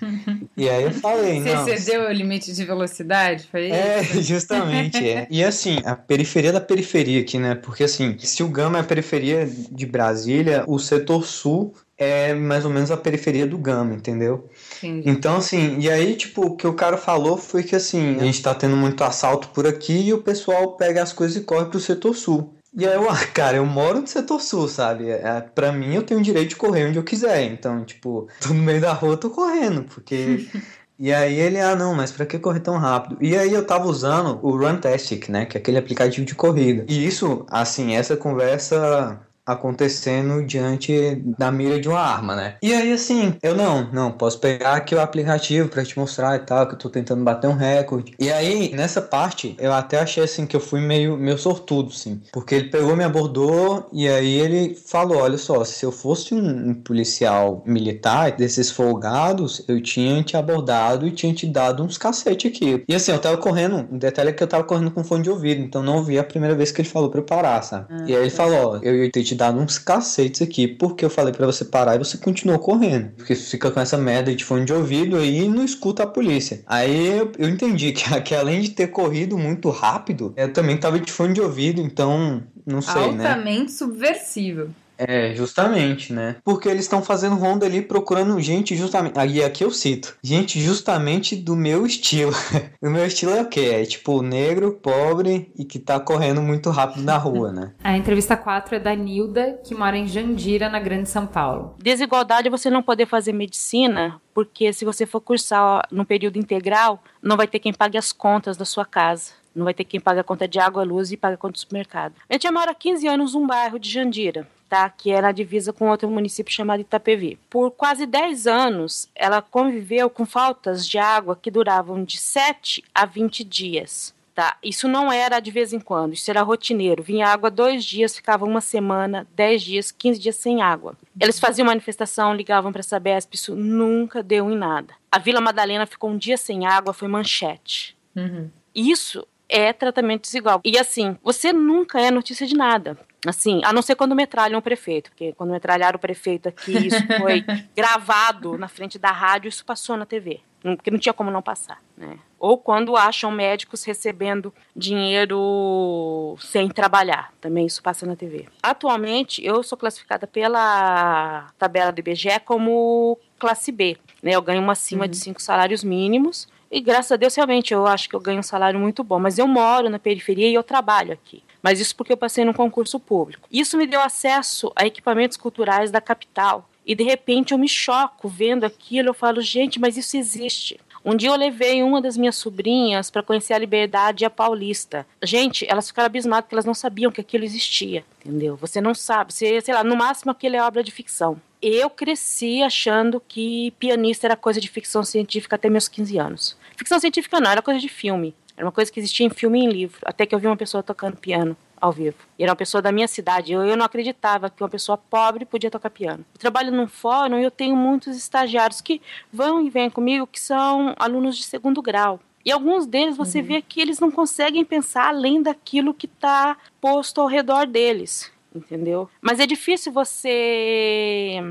e aí eu falei, Você não. excedeu o limite de velocidade? Foi É, isso? justamente, é. E assim, a periferia da periferia aqui, né? Porque assim, se o Gama é a periferia de Brasília, o setor sul é mais ou menos a periferia do Gama, entendeu? Entendi. Então, assim, e aí, tipo, o que o cara falou foi que assim, a gente tá tendo muito assalto por aqui e o pessoal pega as coisas e corre pro setor sul. E aí eu, ah, cara, eu moro no setor sul, sabe? É, pra mim eu tenho o direito de correr onde eu quiser. Então, tipo, tô no meio da rua, tô correndo, porque. E aí ele, ah não, mas pra que correr tão rápido? E aí eu tava usando o Runtastic, né, que é aquele aplicativo de corrida. E isso, assim, essa conversa acontecendo diante da mira de uma arma, né? E aí, assim, eu não, não, posso pegar aqui o aplicativo para te mostrar e tal, que eu tô tentando bater um recorde. E aí, nessa parte, eu até achei, assim, que eu fui meio, meio sortudo, assim, porque ele pegou, me abordou e aí ele falou, olha só, se eu fosse um, um policial militar desses folgados, eu tinha te abordado e tinha te dado uns cacete aqui. E assim, eu tava correndo, um detalhe é que eu tava correndo com fone de ouvido, então não ouvi a primeira vez que ele falou pra eu parar, sabe? Ah, e aí ele tá. falou, ó, eu ia ter te dado uns cacetes aqui, porque eu falei para você parar e você continuou correndo. Porque fica com essa merda de fone de ouvido aí e não escuta a polícia. Aí eu, eu entendi que, que além de ter corrido muito rápido, eu também tava de fone de ouvido, então não sei, Altamente né? Altamente subversivo. É, justamente, né? Porque eles estão fazendo ronda ali procurando gente justamente. Aí aqui eu cito. Gente justamente do meu estilo. o meu estilo é o quê? É tipo negro, pobre e que tá correndo muito rápido na rua, né? A entrevista 4 é da Nilda, que mora em Jandira, na Grande São Paulo. Desigualdade é você não poder fazer medicina, porque se você for cursar no período integral, não vai ter quem pague as contas da sua casa. Não vai ter quem pague a conta de água, luz e paga a conta do supermercado. A gente mora há 15 anos num bairro de Jandira tá? que era a divisa com outro município chamado Itapevi. Por quase 10 anos, ela conviveu com faltas de água que duravam de 7 a 20 dias. Tá? Isso não era de vez em quando, isso era rotineiro. Vinha água dois dias, ficava uma semana, 10 dias, 15 dias sem água. Eles faziam manifestação, ligavam para a Sabesp, isso nunca deu em nada. A Vila Madalena ficou um dia sem água, foi manchete. Uhum. Isso é tratamento desigual. E assim, você nunca é notícia de nada. Assim, a não ser quando metralham o prefeito, porque quando metralharam o prefeito aqui, isso foi gravado na frente da rádio, isso passou na TV, porque não tinha como não passar, né? Ou quando acham médicos recebendo dinheiro sem trabalhar, também isso passa na TV. Atualmente, eu sou classificada pela tabela do IBGE como classe B, né? Eu ganho uma acima uhum. de cinco salários mínimos, e graças a Deus, realmente, eu acho que eu ganho um salário muito bom. Mas eu moro na periferia e eu trabalho aqui. Mas isso porque eu passei num concurso público. Isso me deu acesso a equipamentos culturais da capital. E de repente eu me choco vendo aquilo. Eu falo, gente, mas isso existe. Um dia eu levei uma das minhas sobrinhas para conhecer a Liberdade e a Paulista. Gente, elas ficaram abismadas porque elas não sabiam que aquilo existia, entendeu? Você não sabe, você, sei lá, no máximo aquilo é obra de ficção. Eu cresci achando que pianista era coisa de ficção científica até meus 15 anos. Ficção científica não, era coisa de filme. Era uma coisa que existia em filme e em livro, até que eu vi uma pessoa tocando piano ao vivo. E era uma pessoa da minha cidade. Eu, eu não acreditava que uma pessoa pobre podia tocar piano. Eu trabalho num fórum e eu tenho muitos estagiários que vão e vêm comigo que são alunos de segundo grau. E alguns deles você uhum. vê que eles não conseguem pensar além daquilo que está posto ao redor deles, entendeu? Mas é difícil você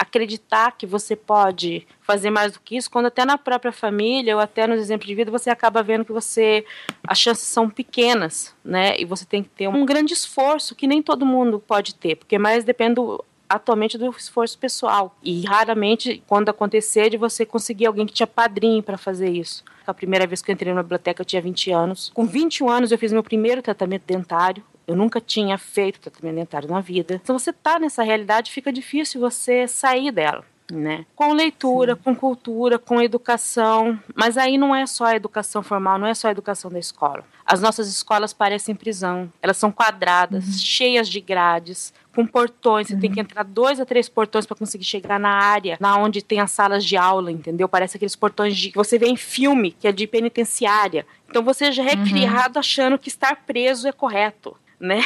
acreditar que você pode fazer mais do que isso, quando até na própria família ou até nos exemplos de vida você acaba vendo que você as chances são pequenas, né? E você tem que ter um grande esforço que nem todo mundo pode ter, porque mais depende atualmente do esforço pessoal e raramente quando acontecer de você conseguir alguém que te apadrinhe para fazer isso. A primeira vez que eu entrei na biblioteca eu tinha 20 anos. Com 21 anos eu fiz meu primeiro tratamento dentário. Eu nunca tinha feito tratamento dentário na vida. Se você está nessa realidade, fica difícil você sair dela. Né? Com leitura, Sim. com cultura, com educação, mas aí não é só a educação formal, não é só a educação da escola. As nossas escolas parecem prisão, elas são quadradas, uhum. cheias de grades, com portões, você uhum. tem que entrar dois a três portões para conseguir chegar na área, na onde tem as salas de aula, entendeu? Parece aqueles portões de, que você vê em filme, que é de penitenciária. Então você já é uhum. criado achando que estar preso é correto né?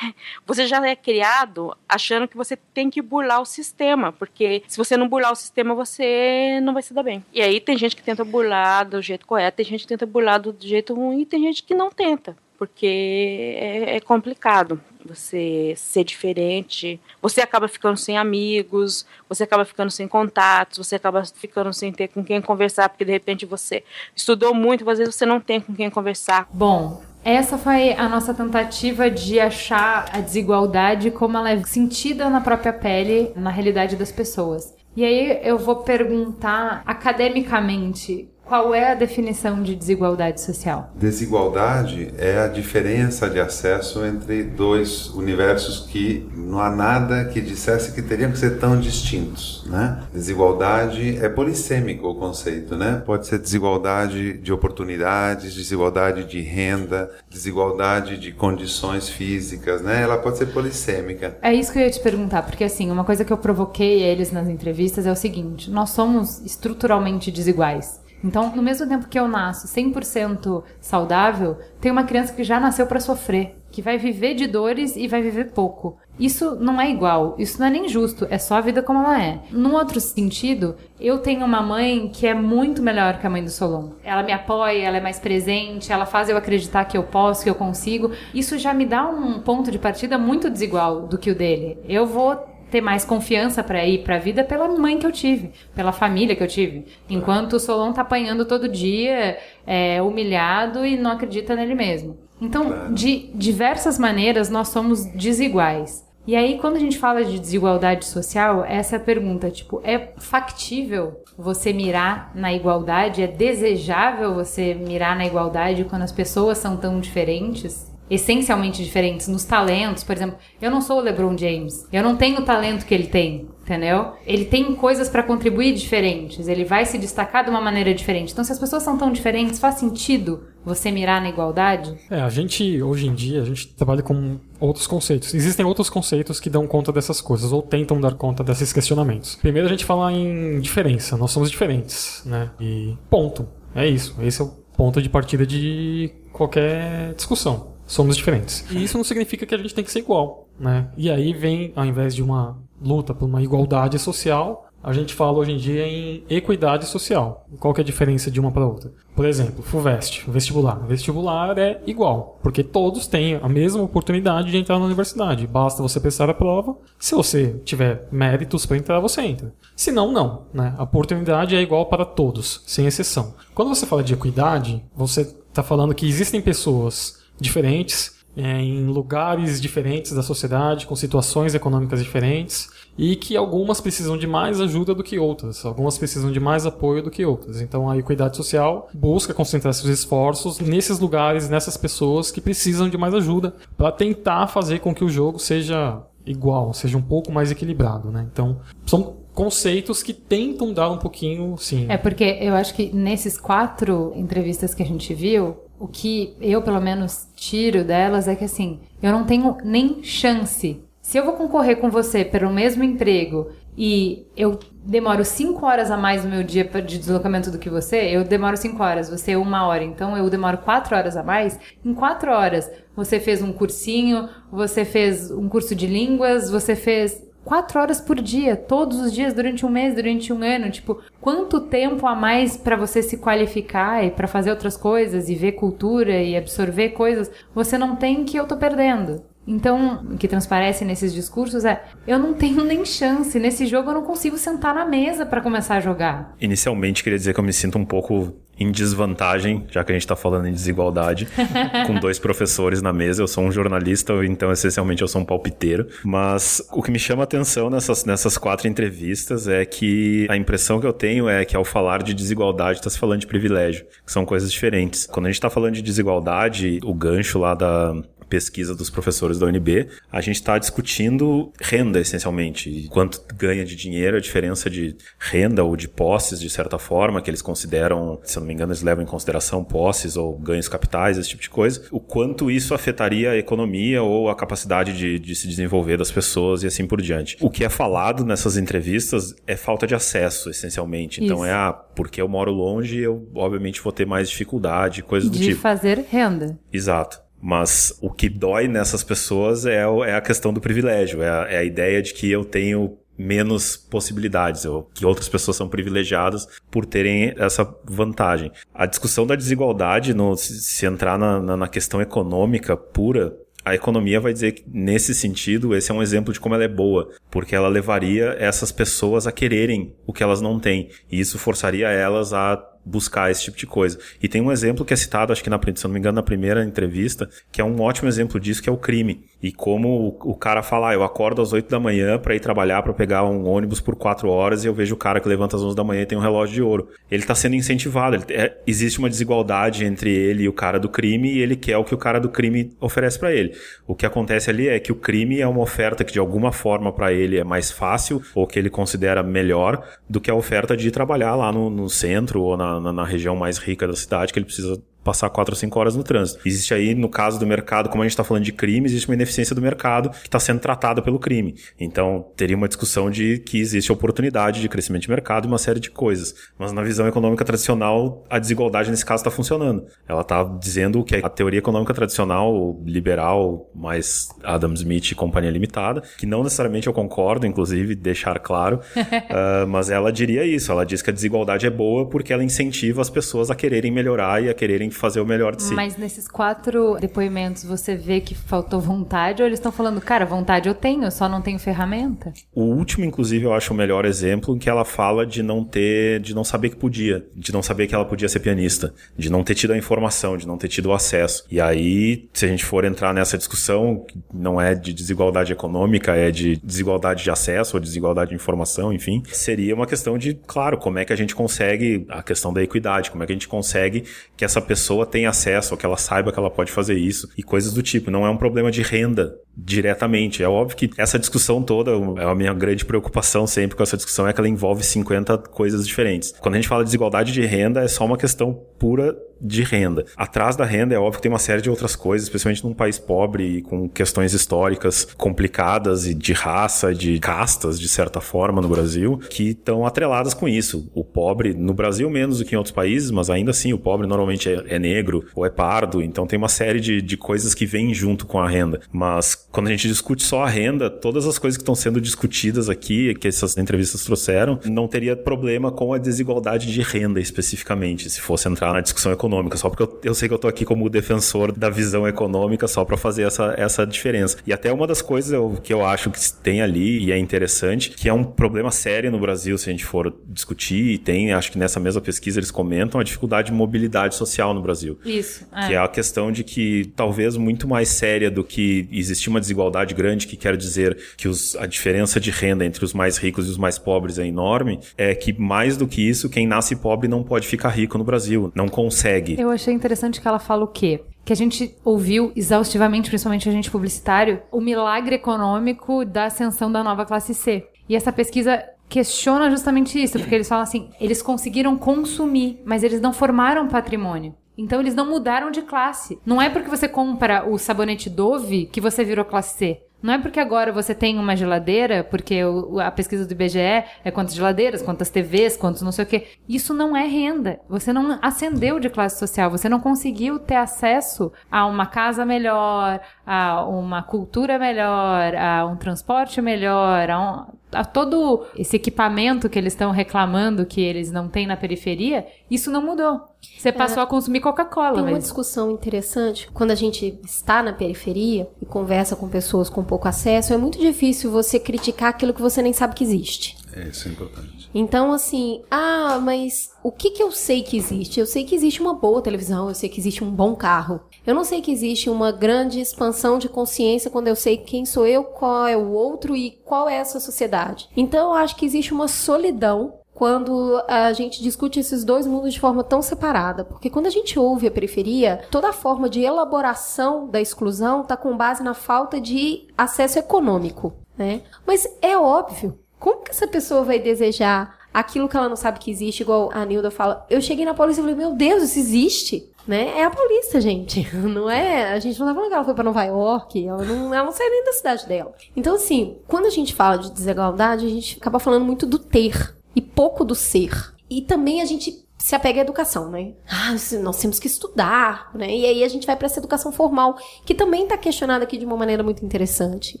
Você já é criado achando que você tem que burlar o sistema, porque se você não burlar o sistema, você não vai se dar bem. E aí tem gente que tenta burlar do jeito correto, tem gente que tenta burlar do jeito ruim e tem gente que não tenta, porque é, é complicado você ser diferente, você acaba ficando sem amigos, você acaba ficando sem contatos, você acaba ficando sem ter com quem conversar, porque de repente você estudou muito, às vezes você não tem com quem conversar. Bom, essa foi a nossa tentativa de achar a desigualdade como ela é sentida na própria pele, na realidade das pessoas. E aí eu vou perguntar academicamente, Qual é a definição de desigualdade social? Desigualdade é a diferença de acesso entre dois universos que não há nada que dissesse que teriam que ser tão distintos, né? Desigualdade é polissêmico o conceito, né? Pode ser desigualdade de oportunidades, desigualdade de renda, desigualdade de condições físicas, né? Ela pode ser polissêmica. É isso que eu ia te perguntar, porque assim, uma coisa que eu provoquei eles nas entrevistas é o seguinte: nós somos estruturalmente desiguais. Então, no mesmo tempo que eu nasço 100% saudável, tem uma criança que já nasceu para sofrer, que vai viver de dores e vai viver pouco. Isso não é igual, isso não é nem justo, é só a vida como ela é. Num outro sentido, eu tenho uma mãe que é muito melhor que a mãe do Solon. Ela me apoia, ela é mais presente, ela faz eu acreditar que eu posso, que eu consigo. Isso já me dá um ponto de partida muito desigual do que o dele. Eu vou ter mais confiança para ir para a vida pela mãe que eu tive, pela família que eu tive. Enquanto o Solon tá apanhando todo dia, é, humilhado e não acredita nele mesmo. Então, de diversas maneiras, nós somos desiguais. E aí, quando a gente fala de desigualdade social, essa é a pergunta, tipo, é factível você mirar na igualdade? É desejável você mirar na igualdade quando as pessoas são tão diferentes? Essencialmente diferentes nos talentos, por exemplo, eu não sou o LeBron James, eu não tenho o talento que ele tem, entendeu? Ele tem coisas para contribuir diferentes, ele vai se destacar de uma maneira diferente. Então, se as pessoas são tão diferentes, faz sentido você mirar na igualdade? É, a gente hoje em dia a gente trabalha com outros conceitos. Existem outros conceitos que dão conta dessas coisas ou tentam dar conta desses questionamentos. Primeiro a gente fala em diferença, nós somos diferentes, né? E ponto. É isso. Esse é o ponto de partida de qualquer discussão somos diferentes. E isso não significa que a gente tem que ser igual, né? E aí vem, ao invés de uma luta por uma igualdade social, a gente fala hoje em dia em equidade social. Qual que é a diferença de uma para outra? Por exemplo, FUVEST, vestibular. Vestibular é igual, porque todos têm a mesma oportunidade de entrar na universidade. Basta você prestar a prova. Se você tiver méritos para entrar, você entra. Se não, não. Né? A oportunidade é igual para todos, sem exceção. Quando você fala de equidade, você está falando que existem pessoas diferentes, é, em lugares diferentes da sociedade, com situações econômicas diferentes, e que algumas precisam de mais ajuda do que outras, algumas precisam de mais apoio do que outras. Então a equidade social busca concentrar seus esforços nesses lugares, nessas pessoas que precisam de mais ajuda, para tentar fazer com que o jogo seja igual, seja um pouco mais equilibrado. Né? Então são conceitos que tentam dar um pouquinho, sim. É porque eu acho que nesses quatro entrevistas que a gente viu, o que eu, pelo menos, tiro delas é que, assim, eu não tenho nem chance. Se eu vou concorrer com você pelo mesmo emprego e eu demoro cinco horas a mais no meu dia de deslocamento do que você, eu demoro cinco horas, você uma hora, então eu demoro quatro horas a mais. Em quatro horas, você fez um cursinho, você fez um curso de línguas, você fez quatro horas por dia, todos os dias, durante um mês, durante um ano. Tipo, quanto tempo a mais para você se qualificar e para fazer outras coisas e ver cultura e absorver coisas você não tem que eu tô perdendo. Então, o que transparece nesses discursos é: eu não tenho nem chance. Nesse jogo eu não consigo sentar na mesa para começar a jogar. Inicialmente, queria dizer que eu me sinto um pouco em desvantagem, já que a gente está falando em desigualdade, com dois professores na mesa. Eu sou um jornalista, então essencialmente eu sou um palpiteiro. Mas o que me chama a atenção nessas, nessas quatro entrevistas é que a impressão que eu tenho é que ao falar de desigualdade está se falando de privilégio, que são coisas diferentes. Quando a gente está falando de desigualdade, o gancho lá da, pesquisa dos professores da UNB, a gente está discutindo renda, essencialmente. Quanto ganha de dinheiro, a diferença de renda ou de posses, de certa forma, que eles consideram, se eu não me engano, eles levam em consideração posses ou ganhos capitais, esse tipo de coisa. O quanto isso afetaria a economia ou a capacidade de, de se desenvolver das pessoas e assim por diante. O que é falado nessas entrevistas é falta de acesso, essencialmente. Então isso. é, ah, porque eu moro longe, eu obviamente vou ter mais dificuldade, coisas do de tipo. De fazer renda. Exato. Mas o que dói nessas pessoas é, é a questão do privilégio, é a, é a ideia de que eu tenho menos possibilidades, ou que outras pessoas são privilegiadas por terem essa vantagem. A discussão da desigualdade, no, se, entrar na, na, na questão econômica pura, a economia vai dizer que, nesse sentido, esse é um exemplo de como ela é boa, porque ela levaria essas pessoas a quererem o que elas não têm, e isso forçaria elas a buscar esse tipo de coisa. E tem um exemplo que é citado, acho que na, se não me engano, na primeira entrevista, que é um ótimo exemplo disso, que é o crime. E como o, cara fala, ah, eu acordo às 8 da manhã para ir trabalhar, para pegar um ônibus por 4 horas e eu vejo o cara que levanta às 11 da manhã e tem um relógio de ouro. Ele está sendo incentivado, ele, é, existe uma desigualdade entre ele e o cara do crime e ele quer o que o cara do crime oferece para ele. O que acontece ali é que o crime é uma oferta que de alguma forma para ele é mais fácil ou que ele considera melhor do que a oferta de trabalhar lá no, no centro ou na, na, na região mais rica da cidade que ele precisa passar 4 ou 5 horas no trânsito. Existe aí, no caso do mercado, como a gente está falando de crime, existe uma ineficiência do mercado que está sendo tratada pelo crime. Então, teria uma discussão de que existe oportunidade de crescimento de mercado e uma série de coisas. Mas na visão econômica tradicional, a desigualdade nesse caso está funcionando. Ela está dizendo que a teoria econômica tradicional, liberal, mais Adam Smith e companhia limitada, que não necessariamente eu concordo, inclusive, deixar claro, uh, mas ela diria isso. Ela diz que a desigualdade é boa porque ela incentiva as pessoas a quererem melhorar e a quererem fazer o melhor de si. Mas nesses quatro depoimentos você vê que faltou vontade ou eles estão falando, cara, vontade eu tenho, só não tenho ferramenta? O último, inclusive, eu acho o melhor exemplo em que ela fala de não ter, de não saber que podia, de não saber que ela podia ser pianista, de não ter tido a informação, de não ter tido o acesso. E aí, se a gente for entrar nessa discussão, não é de desigualdade econômica, é de desigualdade de acesso ou desigualdade de informação, enfim, seria uma questão de, claro, como é que a gente consegue a questão da equidade, como é que a gente consegue que essa pessoa pessoa tenha acesso, ou que ela saiba que ela pode fazer isso e coisas do tipo. Não é um problema de renda diretamente. É óbvio que essa discussão toda, é a minha grande preocupação sempre com essa discussão é que ela envolve 50 coisas diferentes. Quando a gente fala de desigualdade de renda, é só uma questão pura de renda. Atrás da renda é óbvio que tem uma série de outras coisas, especialmente num país pobre e com questões históricas complicadas e de raça, de castas, de certa forma, no Brasil, que estão atreladas com isso. O pobre, no Brasil menos do que em outros países, mas ainda assim o pobre normalmente é, é negro ou é pardo, então tem uma série de, de coisas que vêm junto com a renda. Mas quando a gente discute só a renda, todas as coisas que estão sendo discutidas aqui, que essas entrevistas trouxeram, não teria problema com a desigualdade de renda especificamente, se fosse entrar na discussão econômica econômica, só porque eu, eu sei que eu tô aqui como defensor da visão econômica, só para fazer essa, essa diferença. E até uma das coisas eu, que eu acho que tem ali, e é interessante, que é um problema sério no Brasil, se a gente for discutir, e tem, acho que nessa mesma pesquisa eles comentam, a dificuldade de mobilidade social no Brasil. Isso. É. Que é a questão de que, talvez muito mais séria do que existir uma desigualdade grande, que quer dizer que os, a diferença de renda entre os mais ricos e os mais pobres é enorme, é que mais do que isso, quem nasce pobre não pode ficar rico no Brasil, não consegue Eu achei interessante que ela fala o quê? que a gente ouviu exaustivamente, principalmente a gente publicitário, o milagre econômico da ascensão da nova classe C. E essa pesquisa questiona justamente isso, porque eles falam assim: eles conseguiram consumir, mas eles não formaram patrimônio. Então eles não mudaram de classe. Não é porque você compra o sabonete Dove que você virou classe C. Não é porque agora você tem uma geladeira, porque a pesquisa do IBGE é quantas geladeiras, quantas TVs, quantos não sei o quê. Isso não é renda. Você não ascendeu de classe social, você não conseguiu ter acesso a uma casa melhor, a uma cultura melhor, a um transporte melhor, a, um, a todo esse equipamento que eles estão reclamando que eles não têm na periferia. Isso não mudou. Você passou é, a consumir Coca-Cola. Tem uma discussão interessante. Quando a gente está na periferia e conversa com pessoas com pouco acesso, é muito difícil você criticar aquilo que você nem sabe que existe. É, isso é importante. Então, assim, ah, mas o que, que eu sei que existe? Eu sei que existe uma boa televisão, eu sei que existe um bom carro. Eu não sei que existe uma grande expansão de consciência quando eu sei quem sou eu, qual é o outro e qual é essa sociedade. Então, eu acho que existe uma solidão quando a gente discute esses dois mundos de forma tão separada. Porque quando a gente ouve a periferia, toda a forma de elaboração da exclusão está com base na falta de acesso econômico. Né? Mas é óbvio. Como que essa pessoa vai desejar aquilo que ela não sabe que existe, igual a Nilda fala? Eu cheguei na polícia e falei, meu Deus, isso existe né? É a polícia, gente. Não é. A gente não tá falando que ela foi pra Nova York, ela não, ela não sai nem da cidade dela. Então, assim, quando a gente fala de desigualdade, a gente acaba falando muito do ter e pouco do ser. E também a gente se apega à educação, né? Ah, nós temos que estudar, né? E aí a gente vai para essa educação formal, que também está questionada aqui de uma maneira muito interessante.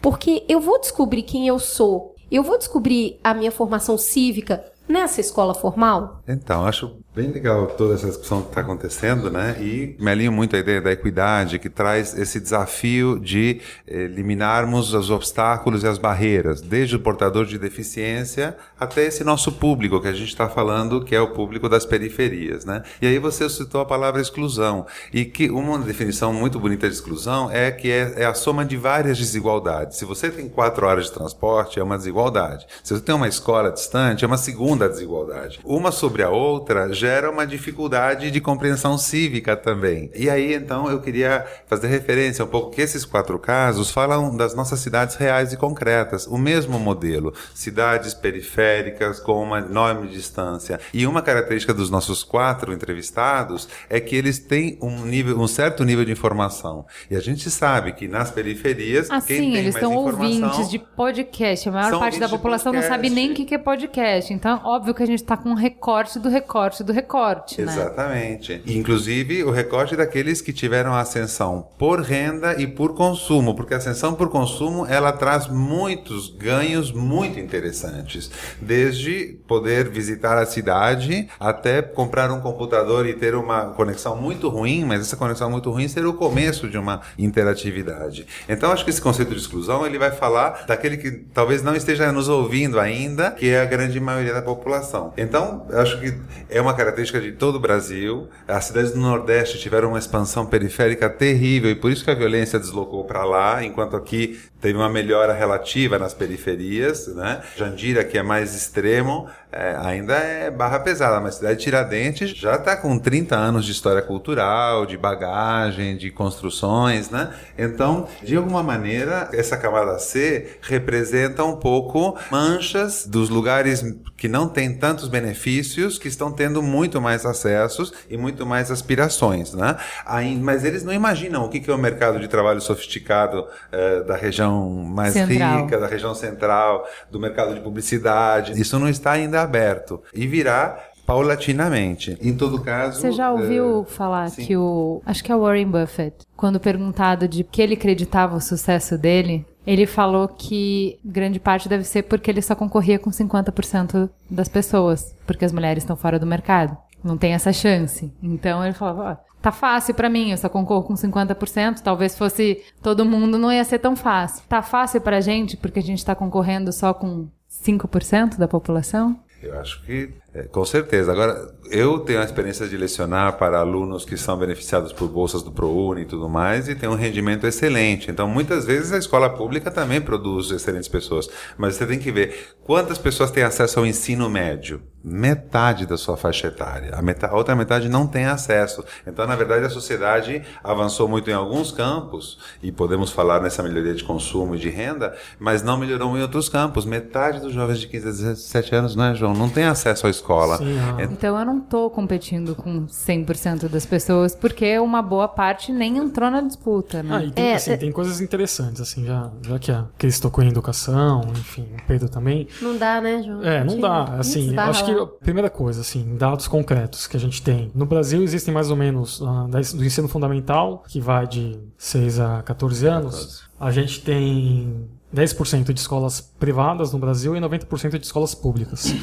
Porque eu vou descobrir quem eu sou, eu vou descobrir a minha formação cívica nessa escola formal? Então, acho Bem legal toda essa discussão que está acontecendo, né? E me alinho muito à ideia da equidade, que traz esse desafio de eliminarmos os obstáculos e as barreiras, desde o portador de deficiência até esse nosso público que a gente está falando, que é o público das periferias, né? E aí você citou a palavra exclusão, e que uma definição muito bonita de exclusão é que é, é a soma de várias desigualdades. Se você tem quatro horas de transporte, é uma desigualdade. Se você tem uma escola distante, é uma segunda desigualdade. Uma sobre a outra gera uma dificuldade de compreensão cívica também. E aí, então, eu queria fazer referência um pouco que esses quatro casos falam das nossas cidades reais e concretas. O mesmo modelo. Cidades periféricas com uma enorme distância. E uma característica dos nossos quatro entrevistados é que eles têm um, nível, um certo nível de informação. E a gente sabe que nas periferias, Assim, quem tem eles mais são ouvintes de podcast. A maior parte da população não sabe nem o que é podcast. Então, óbvio que a gente tá com um recorte do recorte do recorte, né? Exatamente. Inclusive o recorte daqueles que tiveram ascensão por renda e por consumo, porque a ascensão por consumo ela traz muitos ganhos muito interessantes, desde poder visitar a cidade até comprar um computador e ter uma conexão muito ruim, mas essa conexão muito ruim ser o começo de uma interatividade. Então acho que esse conceito de exclusão ele vai falar daquele que talvez não esteja nos ouvindo ainda, que é a grande maioria da população. Então acho que é uma característica de todo o Brasil. As cidades do Nordeste tiveram uma expansão periférica terrível e por isso que a violência deslocou para lá, enquanto aqui teve uma melhora relativa nas periferias, né? Jandira, que é mais extremo, é, ainda é barra pesada, mas a cidade de Tiradentes já está com 30 anos de história cultural, de bagagem, de construções, né? Então, de alguma maneira, essa camada C representa um pouco manchas dos lugares que não têm tantos benefícios, que estão tendo muito mais acessos e muito mais aspirações, né? Aí, mas eles não imaginam o que é o mercado de trabalho sofisticado eh, da região mais Central. rica, da região central, do mercado de publicidade. Isso não está ainda aberto. E virá paulatinamente. Em todo caso. Você já ouviu eh, falar sim. que o. Acho que é o Warren Buffett, quando perguntado de que ele acreditava o sucesso dele, ele falou que grande parte deve ser porque ele só concorria com 50% das pessoas, porque as mulheres estão fora do mercado. Não tem essa chance. Então ele falava, ó, tá fácil pra mim, eu só concorro com 50%, talvez fosse todo mundo não ia ser tão fácil. Tá fácil pra gente porque a gente tá concorrendo só com 5% da população? Eu acho que, com certeza. Agora, eu tenho a experiência de lecionar para alunos que são beneficiados por bolsas do ProUni e tudo mais, e tem um rendimento excelente. Então, muitas vezes a escola pública também produz excelentes pessoas. Mas você tem que ver quantas pessoas têm acesso ao ensino médio. Metade da sua faixa etária. A, meta- a outra metade não tem acesso. Então, na verdade, a sociedade avançou muito em alguns campos, e podemos falar nessa melhoria de consumo e de renda, mas não melhorou em outros campos. Metade dos jovens de 15 a 17 anos, não é, João? Não tem acesso à escola. Sim, ah. Então, eu não tô competindo com 100% das pessoas, porque uma boa parte nem entrou na disputa, né? Ah, e tem, É, assim, é- tem coisas interessantes, assim, já, já que a Cris tocou em educação, enfim, o Pedro também. Não dá, né, João? É, não dá. Assim, acho que a primeira coisa, assim, dados concretos que a gente tem. No Brasil existem mais ou menos da- do ensino fundamental, que vai de 6 a 14 anos. A gente tem 10% de escolas privadas no Brasil e 90% de escolas públicas.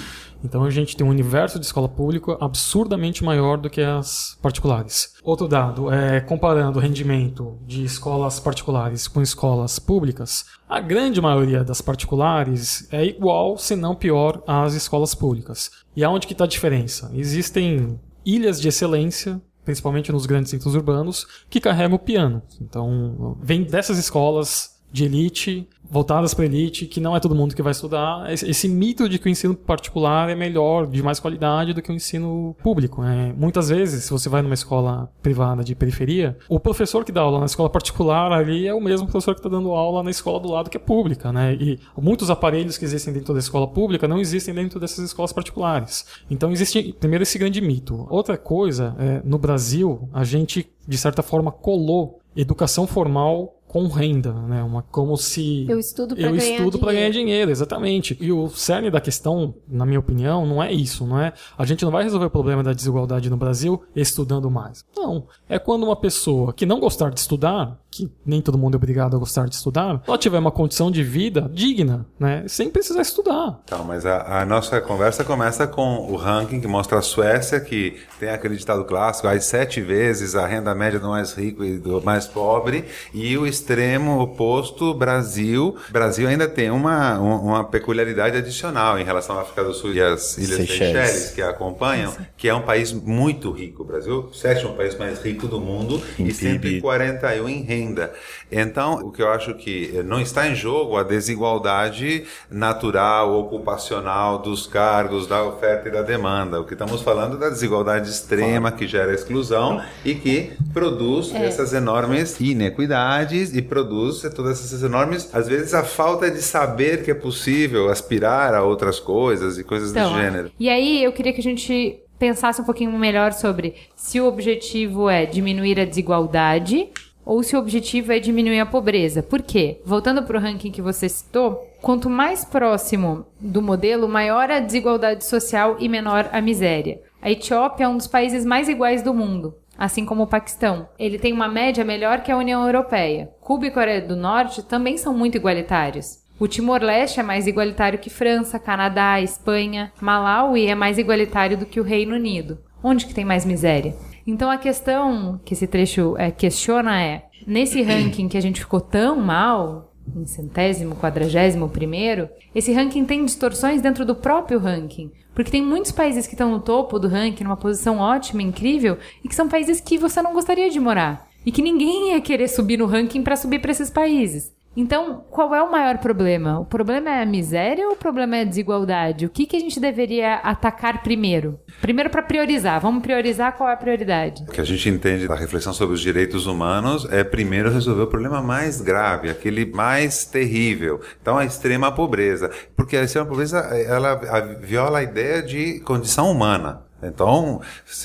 Então a gente tem um universo de escola pública absurdamente maior do que as particulares. Outro dado é comparando o rendimento de escolas particulares com escolas públicas, a grande maioria das particulares é igual, se não pior, às escolas públicas. E aonde que está a diferença? Existem ilhas de excelência principalmente nos grandes centros urbanos, que carregam o piano. Então, vem dessas escolas de elite, voltadas para elite, que não é todo mundo que vai estudar. Esse, mito de que o ensino particular é melhor, de mais qualidade do que o ensino público. né? muitas vezes, se você vai numa escola privada de periferia, o professor que dá aula na escola particular ali é o mesmo professor que está dando aula na escola do lado que é pública. Né? E muitos aparelhos que existem dentro da escola pública não existem dentro dessas escolas particulares. Então existe, primeiro, esse grande mito. Outra coisa, é, no Brasil, a gente, de certa forma, colou educação formal com renda, né? Uma, como se Eu estudo eu ganhar estudo para ganhar dinheiro. exatamente. E o cerne da questão, na minha opinião, não é isso, não é? A gente não vai resolver o problema da desigualdade no Brasil estudando mais. Não. É quando uma pessoa que não gostar de estudar, que nem todo mundo é obrigado a gostar de estudar, ela tiver uma condição de vida digna, né? Sem precisar estudar. Então, mas a, a nossa conversa começa com o ranking que mostra a Suécia, que tem aquele ditado clássico, as sete vezes a renda média do mais rico e do mais pobre, e o extremo oposto, Brasil. Brasil ainda tem uma, uma, peculiaridade adicional em relação à África do Sul e às Ilhas Seychelles. Seychelles, que a acompanham, que é um país muito rico. O Brasil, o sétimo país mais rico do mundo Em e PIB. 141 em renda. Então, o que eu acho que não está em jogo a desigualdade natural, ocupacional dos cargos, da oferta e da demanda. O que estamos falando é da desigualdade extrema que gera exclusão e que produz essas enormes inequidades e produz todas essas enormes, às vezes, a falta de saber que é possível aspirar a outras coisas e coisas Então, do gênero. E aí eu queria que a gente pensasse um pouquinho melhor sobre se o objetivo é diminuir a desigualdade ou se o objetivo é diminuir a pobreza. Por quê? Voltando para o ranking que você citou, quanto mais próximo do modelo, maior a desigualdade social e menor a miséria. A Etiópia é um dos países mais iguais do mundo. Assim como o Paquistão. Ele tem uma média melhor que a União Europeia. Cuba e Coreia do Norte também são muito igualitários. O Timor-Leste é mais igualitário que França, Canadá, Espanha. Malawi é mais igualitário do que o Reino Unido. Onde que tem mais miséria? Então a questão que esse trecho é, questiona é: nesse ranking que a gente ficou tão mal, em centésimo, quadragésimo primeiro, esse ranking tem distorções dentro do próprio ranking. Porque tem muitos países que estão no topo do ranking, numa posição ótima, incrível, e que são países que você não gostaria de morar. E que ninguém ia querer subir no ranking para subir para esses países. Então, qual é o maior problema? O problema é a miséria ou o problema é a desigualdade? O que, que a gente deveria atacar primeiro? Primeiro para priorizar. Vamos priorizar qual é a prioridade. O que a gente entende da reflexão sobre os direitos humanos é primeiro resolver o problema mais grave, aquele mais terrível. Então, a extrema pobreza. Porque a extrema pobreza, ela viola a ideia de condição humana. Então,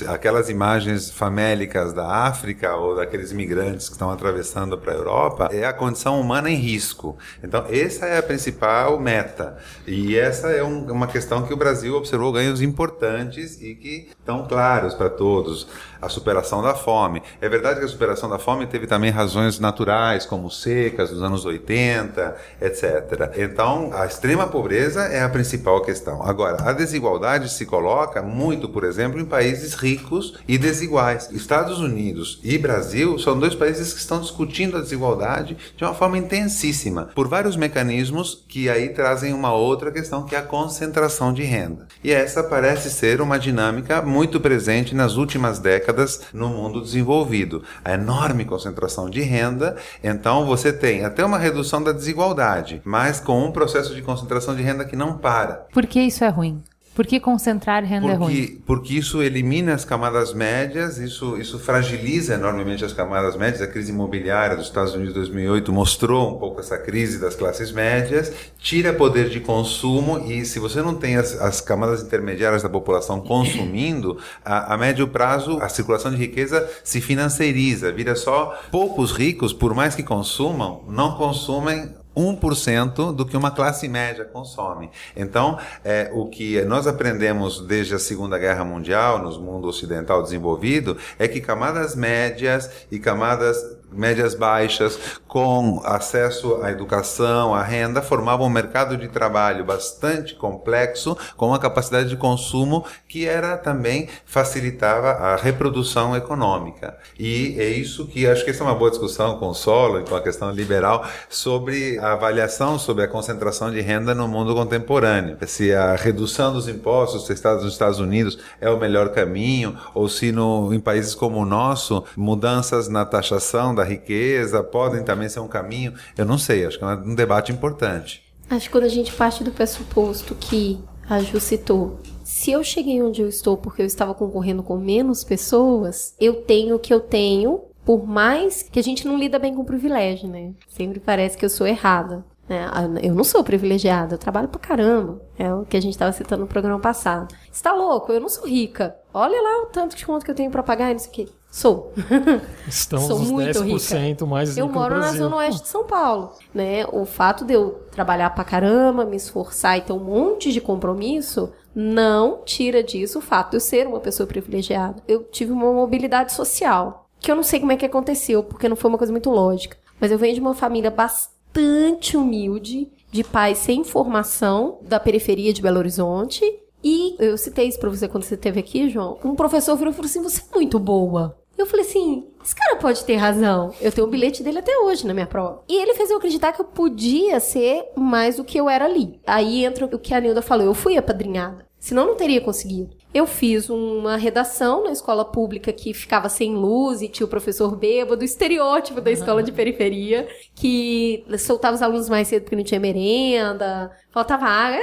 aquelas imagens famélicas da África ou daqueles imigrantes que estão atravessando para a Europa é a condição humana em risco. Então, essa é a principal meta. E essa é um- uma questão que o Brasil observou ganhos importantes e que estão claros para todos. A superação da fome. É verdade que a superação da fome teve também razões naturais, como secas dos anos 80, etc. Então, a extrema pobreza é a principal questão. Agora, a desigualdade se coloca muito, por exemplo, em países ricos e desiguais. Estados Unidos e Brasil são dois países que estão discutindo a desigualdade de uma forma intensíssima, por vários mecanismos que aí trazem uma outra questão, que é a concentração de renda. E essa parece ser uma dinâmica muito presente nas últimas décadas no mundo desenvolvido. A enorme concentração de renda, então você tem até uma redução da desigualdade, mas com um processo de concentração de renda que não para. Por que isso é ruim? Por que concentrar renda é ruim? Porque, porque isso elimina as camadas médias, isso, isso fragiliza enormemente as camadas médias. A crise imobiliária dos Estados Unidos de 2008 mostrou um pouco essa crise das classes médias, tira poder de consumo e se você não tem as, as camadas intermediárias da população consumindo, a, a médio prazo a circulação de riqueza se financeiriza, vira só poucos ricos, por mais que consumam, não consumem 1% do que uma classe média consome. Então, é, o que nós aprendemos desde a Segunda Guerra Mundial, no mundo ocidental desenvolvido, é que camadas médias e camadas médias baixas, com acesso à educação, à renda, formavam um mercado de trabalho bastante complexo, com uma capacidade de consumo que era também facilitava a reprodução econômica. E é isso que acho que essa é uma boa discussão com o Solo e com a questão liberal sobre a avaliação sobre a concentração de renda no mundo contemporâneo. Se a redução dos impostos nos Estados Unidos é o melhor caminho, ou se no, em países como o nosso, mudanças na taxação da riqueza podem também ser um caminho. Eu não sei, acho que é um debate importante. Acho que quando a gente parte do pressuposto que a Ju citou, se eu cheguei onde eu estou porque eu estava concorrendo com menos pessoas, eu tenho o que eu tenho, por mais que a gente não lida bem com privilégio, né? Sempre parece que eu sou errada. né? Ah, Eu não sou privilegiada, eu trabalho pra caramba. É o que a gente estava citando no programa passado. Você tá louco? Eu não sou rica. Olha lá o tanto de conta que eu tenho pra pagar e não sei o quê. Sou. Estamos Sou nos muito 10% mais Eu rico do moro na zona oeste de São Paulo, né? O fato de eu trabalhar pra caramba, me esforçar e ter um monte de compromisso, não tira disso o fato de eu ser uma pessoa privilegiada. Eu tive uma mobilidade social, que eu não sei como é que aconteceu, porque não foi uma coisa muito lógica. Mas eu venho de uma família bastante humilde, de pais sem formação, da periferia de Belo Horizonte. E eu citei isso pra você quando você esteve aqui, João. Um professor virou e falou assim: você é muito boa. Eu falei assim, esse cara pode ter razão. Eu tenho o bilhete dele até hoje na minha prova. E ele fez eu acreditar que eu podia ser mais do que eu era ali. Aí entra o que a Nilda falou, eu fui apadrinhada. Senão não teria conseguido. Eu fiz uma redação na escola pública que ficava sem luz e tinha o professor bêbado, estereótipo da escola de periferia, que soltava os alunos mais cedo porque não tinha merenda, faltava água.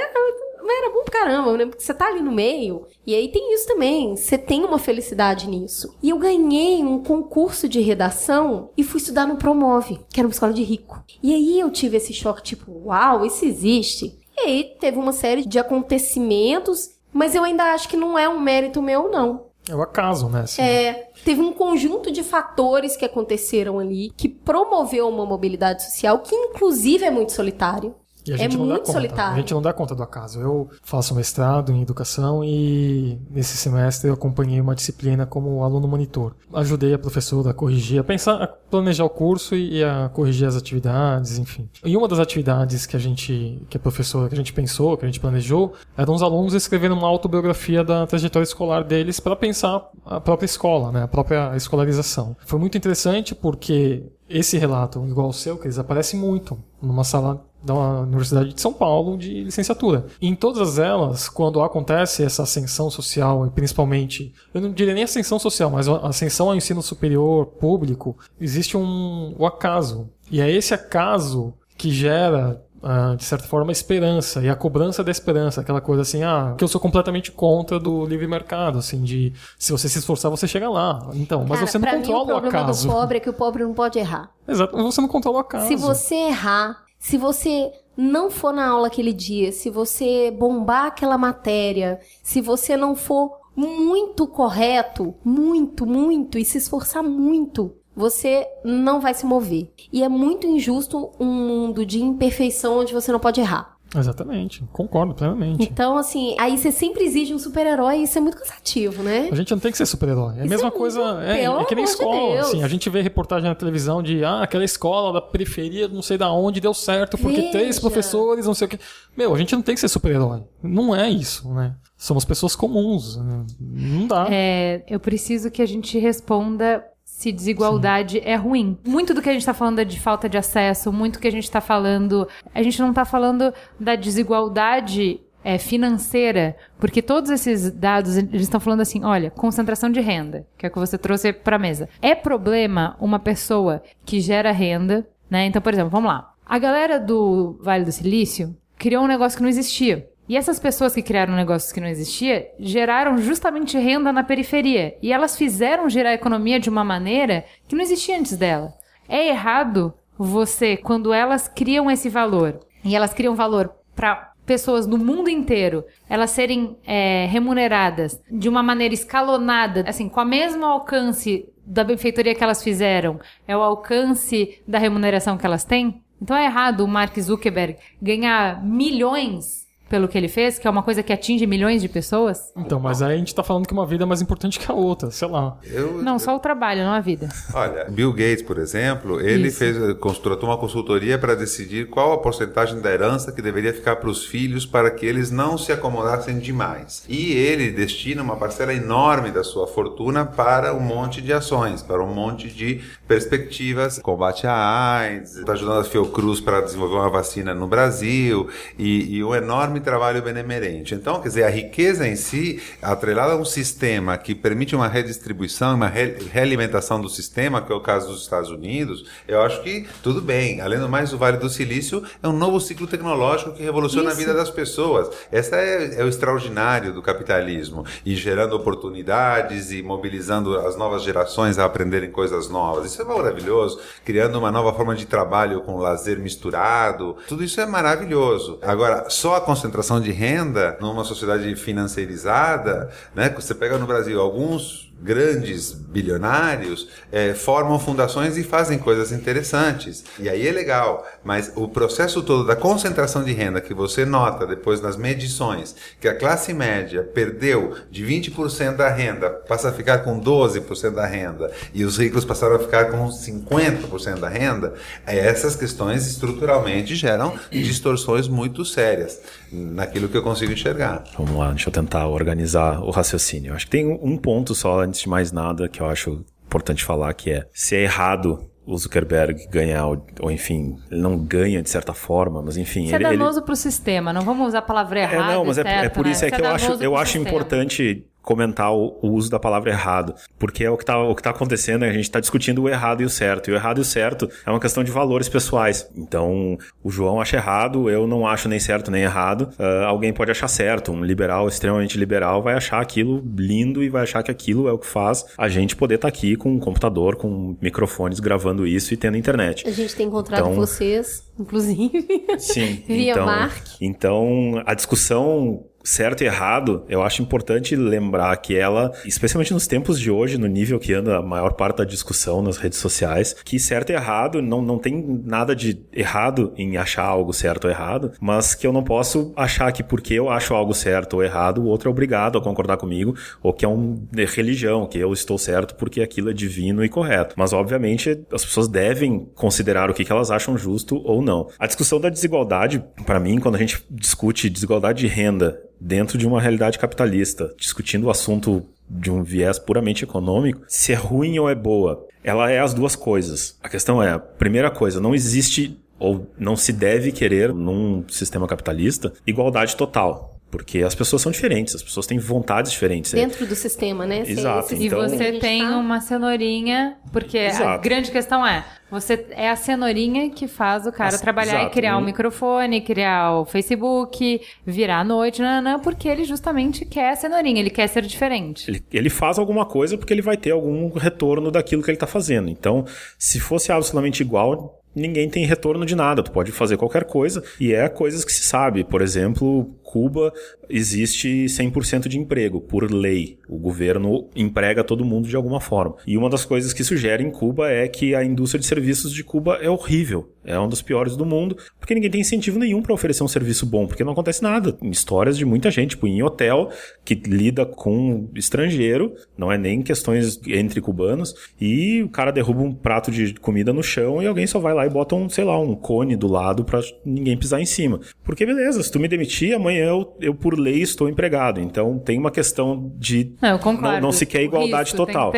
Mas era bom pra caramba, né? Porque você tá ali no meio. E aí tem isso também. Você tem uma felicidade nisso. E eu ganhei um concurso de redação e fui estudar no Promove, que era uma escola de rico. E aí eu tive esse choque, tipo, uau, isso existe. E aí teve uma série de acontecimentos, mas eu ainda acho que não é um mérito meu, não. É o acaso, né? assim. É, teve um conjunto de fatores que aconteceram ali que promoveu uma mobilidade social que, inclusive, é muito solitário. E a é gente não dá muito conta. solitário. A gente não dá conta do acaso. Eu faço mestrado em educação e nesse semestre eu acompanhei uma disciplina como aluno monitor. Ajudei a professora a corrigir, a pensar, a planejar o curso e a corrigir as atividades, enfim. E uma das atividades que a gente, que a professora, que a gente pensou, que a gente planejou, eram os alunos escrevendo uma autobiografia da trajetória escolar deles para pensar a própria escola, né, a própria escolarização. Foi muito interessante porque esse relato, igual o seu, Cris, aparece muito numa sala da Universidade de São Paulo de licenciatura. E em todas elas, quando acontece essa ascensão social, e principalmente, eu não diria nem ascensão social, mas ascensão ao ensino superior público, existe um o acaso. E é esse acaso que gera ah, de certa forma, a esperança e a cobrança da esperança, aquela coisa assim, ah, que eu sou completamente contra do livre mercado, assim, de se você se esforçar, você chega lá. Então, mas Cara, você não controla mim, o o problema acaso. do pobre é que o pobre não pode errar. Exato, você não controla o acaso. Se você errar, se você não for na aula aquele dia, se você bombar aquela matéria, se você não for muito correto, muito, muito, e se esforçar muito, você não vai se mover. E é muito injusto um mundo de imperfeição onde você não pode errar. Exatamente, concordo plenamente. Então, assim, aí você sempre exige um super-herói e isso é muito cansativo, né? A gente não tem que ser super-herói. É a mesma é coisa. É, é que nem de escola. Deus. assim, a gente vê reportagem na televisão de ah, aquela escola da periferia, não sei da onde, deu certo, porque Veja. três professores, não sei o quê. Meu, a gente não tem que ser super-herói. Não é isso, né? Somos pessoas comuns. né? Não dá. É, eu preciso que a gente responda se desigualdade é ruim. Muito do que a gente está falando é de falta de acesso, muito que a gente está falando. A gente não está falando da desigualdade é, financeira, porque todos esses dados eles estão falando assim: olha, concentração de renda, que é o que você trouxe para a mesa. É problema uma pessoa que gera renda, né? Então, por exemplo, vamos lá. A galera do Vale do Silício criou um negócio que não existia. E essas pessoas que criaram um negócio que não existia geraram justamente renda na periferia. E elas fizeram gerar a economia de uma maneira que não existia antes dela. É errado você, quando elas criam esse valor, e elas criam valor para pessoas do mundo inteiro, elas serem é, remuneradas de uma maneira escalonada, assim, com a mesma alcance da benfeitoria que elas fizeram, é o alcance da remuneração que elas têm? Então é errado o Mark Zuckerberg ganhar milhões pelo que ele fez, que é uma coisa que atinge milhões de pessoas? Então, mas aí a gente tá falando que uma vida é mais importante que a outra, sei lá. Eu, Não, só o trabalho, não a vida. Olha, Bill Gates, por exemplo, ele Isso. fez, contratou uma consultoria para decidir qual a porcentagem da herança que deveria ficar para os filhos para que eles não se acomodassem demais. E ele destina uma parcela enorme da sua fortuna para um monte de ações, para um monte de perspectivas, combate à AIDS, está ajudando a Fiocruz para desenvolver uma vacina no Brasil e, e um enorme de trabalho benemerente. Então, quer dizer, a riqueza em si, atrelada a um sistema que permite uma redistribuição, uma re realimentação do sistema, que é o caso dos Estados Unidos, eu acho que tudo bem. Além do mais, o Vale do Silício é um novo ciclo tecnológico que revoluciona Isso. a vida das pessoas. Essa é, é o extraordinário do capitalismo e gerando oportunidades e mobilizando as novas gerações a aprenderem coisas novas. Isso é maravilhoso, criando uma nova forma de trabalho com lazer misturado. Tudo isso é maravilhoso. Agora, só a concentração de renda numa sociedade financeirizada, né? Você pega no Brasil alguns grandes bilionários é, formam fundações e fazem coisas interessantes. E aí é legal, mas o processo todo da concentração de renda que você nota depois nas medições, que a classe média perdeu de 20% da renda, passa a ficar com 12% da renda, e os ricos passaram a ficar com 50% da renda, é, essas questões estruturalmente geram distorções muito sérias naquilo que eu consigo enxergar. Vamos lá, deixa eu tentar organizar o raciocínio. Acho que tem um ponto só antes de mais nada, que eu acho importante falar, que é se é errado o Zuckerberg ganhar, ou, enfim, ele não ganha de certa forma, mas enfim. Isso é ele, é danoso ele... para o sistema, não vamos usar a palavra errada. É, não, mas certo, é, é, por isso né? é que é eu acho, eu acho sistema. importante comentar o, o, uso da palavra errado, porque é o que está o que tá acontecendo, é a gente está discutindo o errado e o certo, e o errado e o certo é uma questão de valores pessoais. Então, o João acha errado, eu não acho nem certo nem errado, uh, alguém pode achar certo, um liberal extremamente liberal vai achar aquilo lindo e vai achar que aquilo é o que faz a gente poder estar tá aqui com um computador, com microfones gravando isso e tendo internet. A gente tem encontrado então, vocês, inclusive, sim, via então, Mark. Então, a discussão certo e errado, eu acho importante lembrar que ela, especialmente nos tempos de hoje, no nível que anda a maior parte da discussão nas redes sociais, que certo e errado não, não tem nada de errado em achar algo certo ou errado, mas que eu não posso achar que porque eu acho algo certo ou errado, o outro é obrigado a concordar comigo, ou que é uma religião, que eu estou certo porque aquilo é divino e correto. Mas, obviamente, as pessoas devem considerar o que elas acham justo ou não. A discussão da desigualdade, para mim, quando a gente discute desigualdade de renda dentro de uma realidade capitalista, discutindo o assunto de um viés puramente econômico, se é ruim ou é boa. Ela é as duas coisas. A questão é, primeira coisa, não existe ou não se deve querer num sistema capitalista igualdade total. Porque as pessoas são diferentes, as pessoas têm vontades diferentes. Dentro do sistema, né? Exato. E então... você tem tá uma cenourinha, porque Exato. a grande questão é, você é a cenourinha que faz o cara As, trabalhar exato. e criar um microfone, criar o Facebook, virar à noite, nanã, porque ele justamente quer a cenourinha, ele quer ser diferente. Ele, ele faz alguma coisa porque ele vai ter algum retorno daquilo que ele está fazendo. Então, se fosse absolutamente igual, ninguém tem retorno de nada. Tu pode fazer qualquer coisa e é coisas que se sabe. Por exemplo, Cuba existe 100% de emprego por lei. O governo emprega todo mundo de alguma forma. E uma das coisas que sugere em Cuba é que a indústria de serviços de Cuba é horrível. É um dos piores do mundo, porque ninguém tem incentivo nenhum para oferecer um serviço bom, porque não acontece nada. Histórias de muita gente, tipo, em hotel que lida com estrangeiro, não é nem questões entre cubanos, e o cara derruba um prato de comida no chão e alguém só vai lá e bota um, sei lá, um cone do lado para ninguém pisar em cima. Porque beleza, se tu me demitir, amanhã eu, eu por lei estou empregado. Então tem uma questão de não, não, não se quer igualdade risco, total.